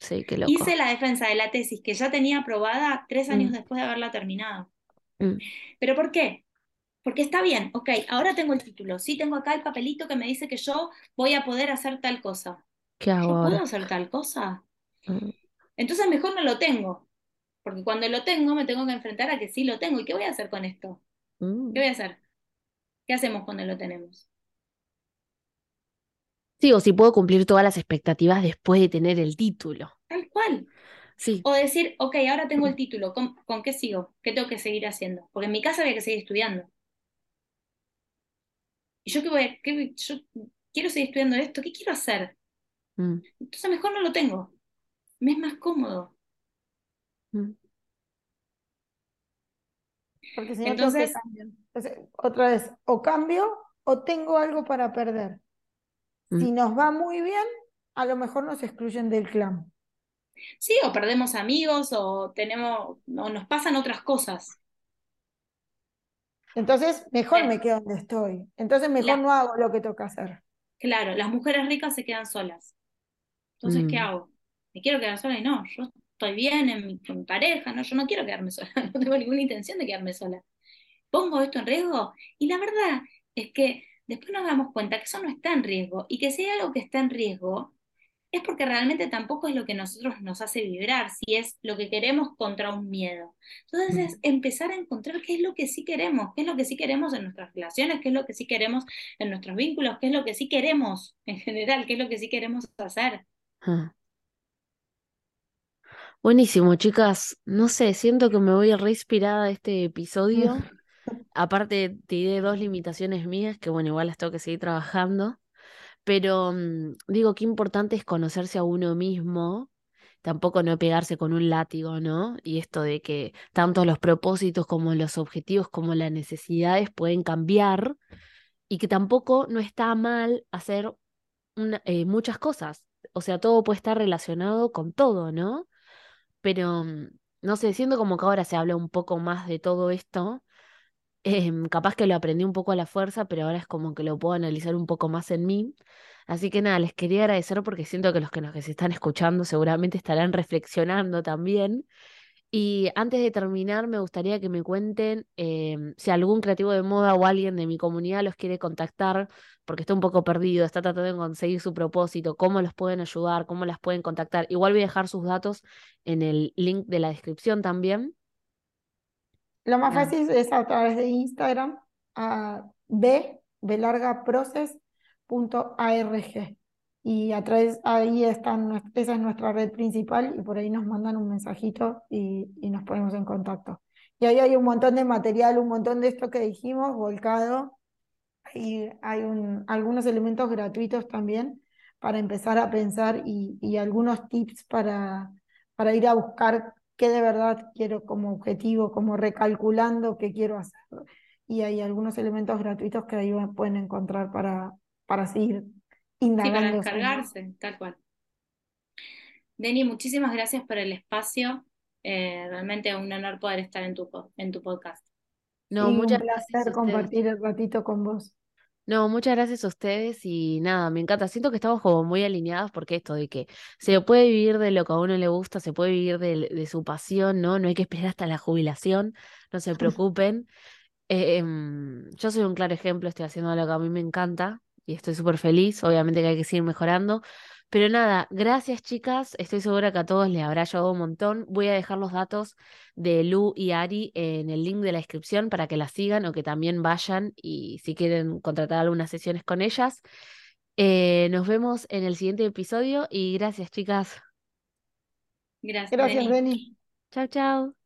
Sí, qué loco. Hice la defensa de la tesis que ya tenía aprobada tres años mm. después de haberla terminado. Mm. ¿Pero por qué? Porque está bien, ok, ahora tengo el título, sí tengo acá el papelito que me dice que yo voy a poder hacer tal cosa. ¿Qué hago puedo hacer tal cosa? Mm. Entonces mejor no lo tengo, porque cuando lo tengo me tengo que enfrentar a que sí lo tengo. ¿Y qué voy a hacer con esto? Mm. ¿Qué voy a hacer? ¿Qué hacemos cuando lo tenemos? Sí, o si puedo cumplir todas las expectativas después de tener el título. Tal cual. Sí. O decir, ok, ahora tengo el título, ¿con, con qué sigo? ¿Qué tengo que seguir haciendo? Porque en mi casa había que seguir estudiando. ¿Y yo qué voy a, qué- yo quiero seguir estudiando esto? ¿Qué quiero hacer? Mm, Entonces mejor no lo tengo. Me es más cómodo. mm. Porque si no Entonces, otra vez, o cambio o tengo algo para perder. Mm. Si nos va muy bien, a lo mejor nos excluyen del clan. Sí, o perdemos amigos, o tenemos, o nos pasan otras cosas. Entonces, mejor me quedo donde estoy. Entonces, mejor la- no hago lo que toca hacer. claro, las mujeres ricas se quedan solas. Entonces, ¿qué Mm. hago? ¿Me quiero quedar sola? Y no, yo estoy bien en mi, con mi pareja, no, yo no quiero quedarme sola, no tengo ninguna intención de quedarme sola. ¿Pongo esto en riesgo? Y la verdad es que después nos damos cuenta que eso no está en riesgo y que si hay algo que está en riesgo es porque realmente tampoco es lo que nosotros nos hace vibrar, si es lo que queremos contra un miedo. Entonces es empezar a encontrar qué es lo que sí queremos, qué es lo que sí queremos en nuestras relaciones, qué es lo que sí queremos en nuestros vínculos, qué es lo que sí queremos en general, qué es lo que sí queremos hacer. Buenísimo, chicas. No sé, siento que me voy re inspirada de este episodio. Aparte, te diré dos limitaciones mías, que bueno, igual las tengo que seguir trabajando. Pero mm, digo, qué importante es conocerse a uno mismo, tampoco no pegarse con un látigo, ¿no? Y esto de que tanto los propósitos como los objetivos como las necesidades pueden cambiar y que tampoco no está mal hacer eh, muchas cosas. O sea, todo puede estar relacionado con todo, ¿no? Pero mm, no sé, siento como que ahora se habla un poco más de todo esto. Em, capaz que lo aprendí un poco a la fuerza, pero ahora es como que lo puedo analizar un poco más en mí. Así que nada, les quería agradecer porque siento que los que nos que se están escuchando seguramente estarán reflexionando también. Y antes de terminar, me gustaría que me cuenten em, si algún creativo de moda o alguien de mi comunidad los quiere contactar, porque está un poco perdido, está tratando de conseguir su propósito, cómo los pueden ayudar, cómo las pueden contactar. Igual voy a dejar sus datos en el link de la descripción también. Lo más Nada. fácil es a través de Instagram a b. Y a través, ahí están, nues- esa es nuestra red principal y por ahí nos mandan un mensajito y, y nos ponemos en contacto. Y ahí hay un montón de material, un montón de esto que dijimos, volcado. Y hay un, algunos elementos gratuitos también para empezar a pensar y, y algunos tips para, para ir a buscar qué de verdad quiero como objetivo, como recalculando qué quiero hacer. Y hay algunos elementos gratuitos que ahí pueden encontrar para, para seguir Sí, para indagando. descargarse, tal cual. Deni, muchísimas gracias por el espacio. Eh, realmente un honor poder estar en tu, en tu podcast. No, Y un muchas gracias placer ustedes. compartir el ratito con vos. No, muchas gracias a ustedes y nada, me encanta. Siento que estamos como muy alineados porque esto de que se puede vivir de lo que a uno le gusta, se puede vivir de, de su pasión, ¿no? No hay que esperar hasta la jubilación, no se preocupen. Eh, em, yo soy un claro ejemplo, estoy haciendo lo que a mí me encanta y estoy súper feliz. Obviamente que hay que seguir mejorando. Pero nada, gracias chicas. Estoy segura que a todos les habrá ayudado un montón. Voy a dejar los datos de Lu y Ari en el link de la descripción para que las sigan o que también vayan y si quieren contratar algunas sesiones con ellas. Eh, nos vemos en el siguiente episodio y gracias chicas. Gracias, Gracias. Beni. Chao, chao.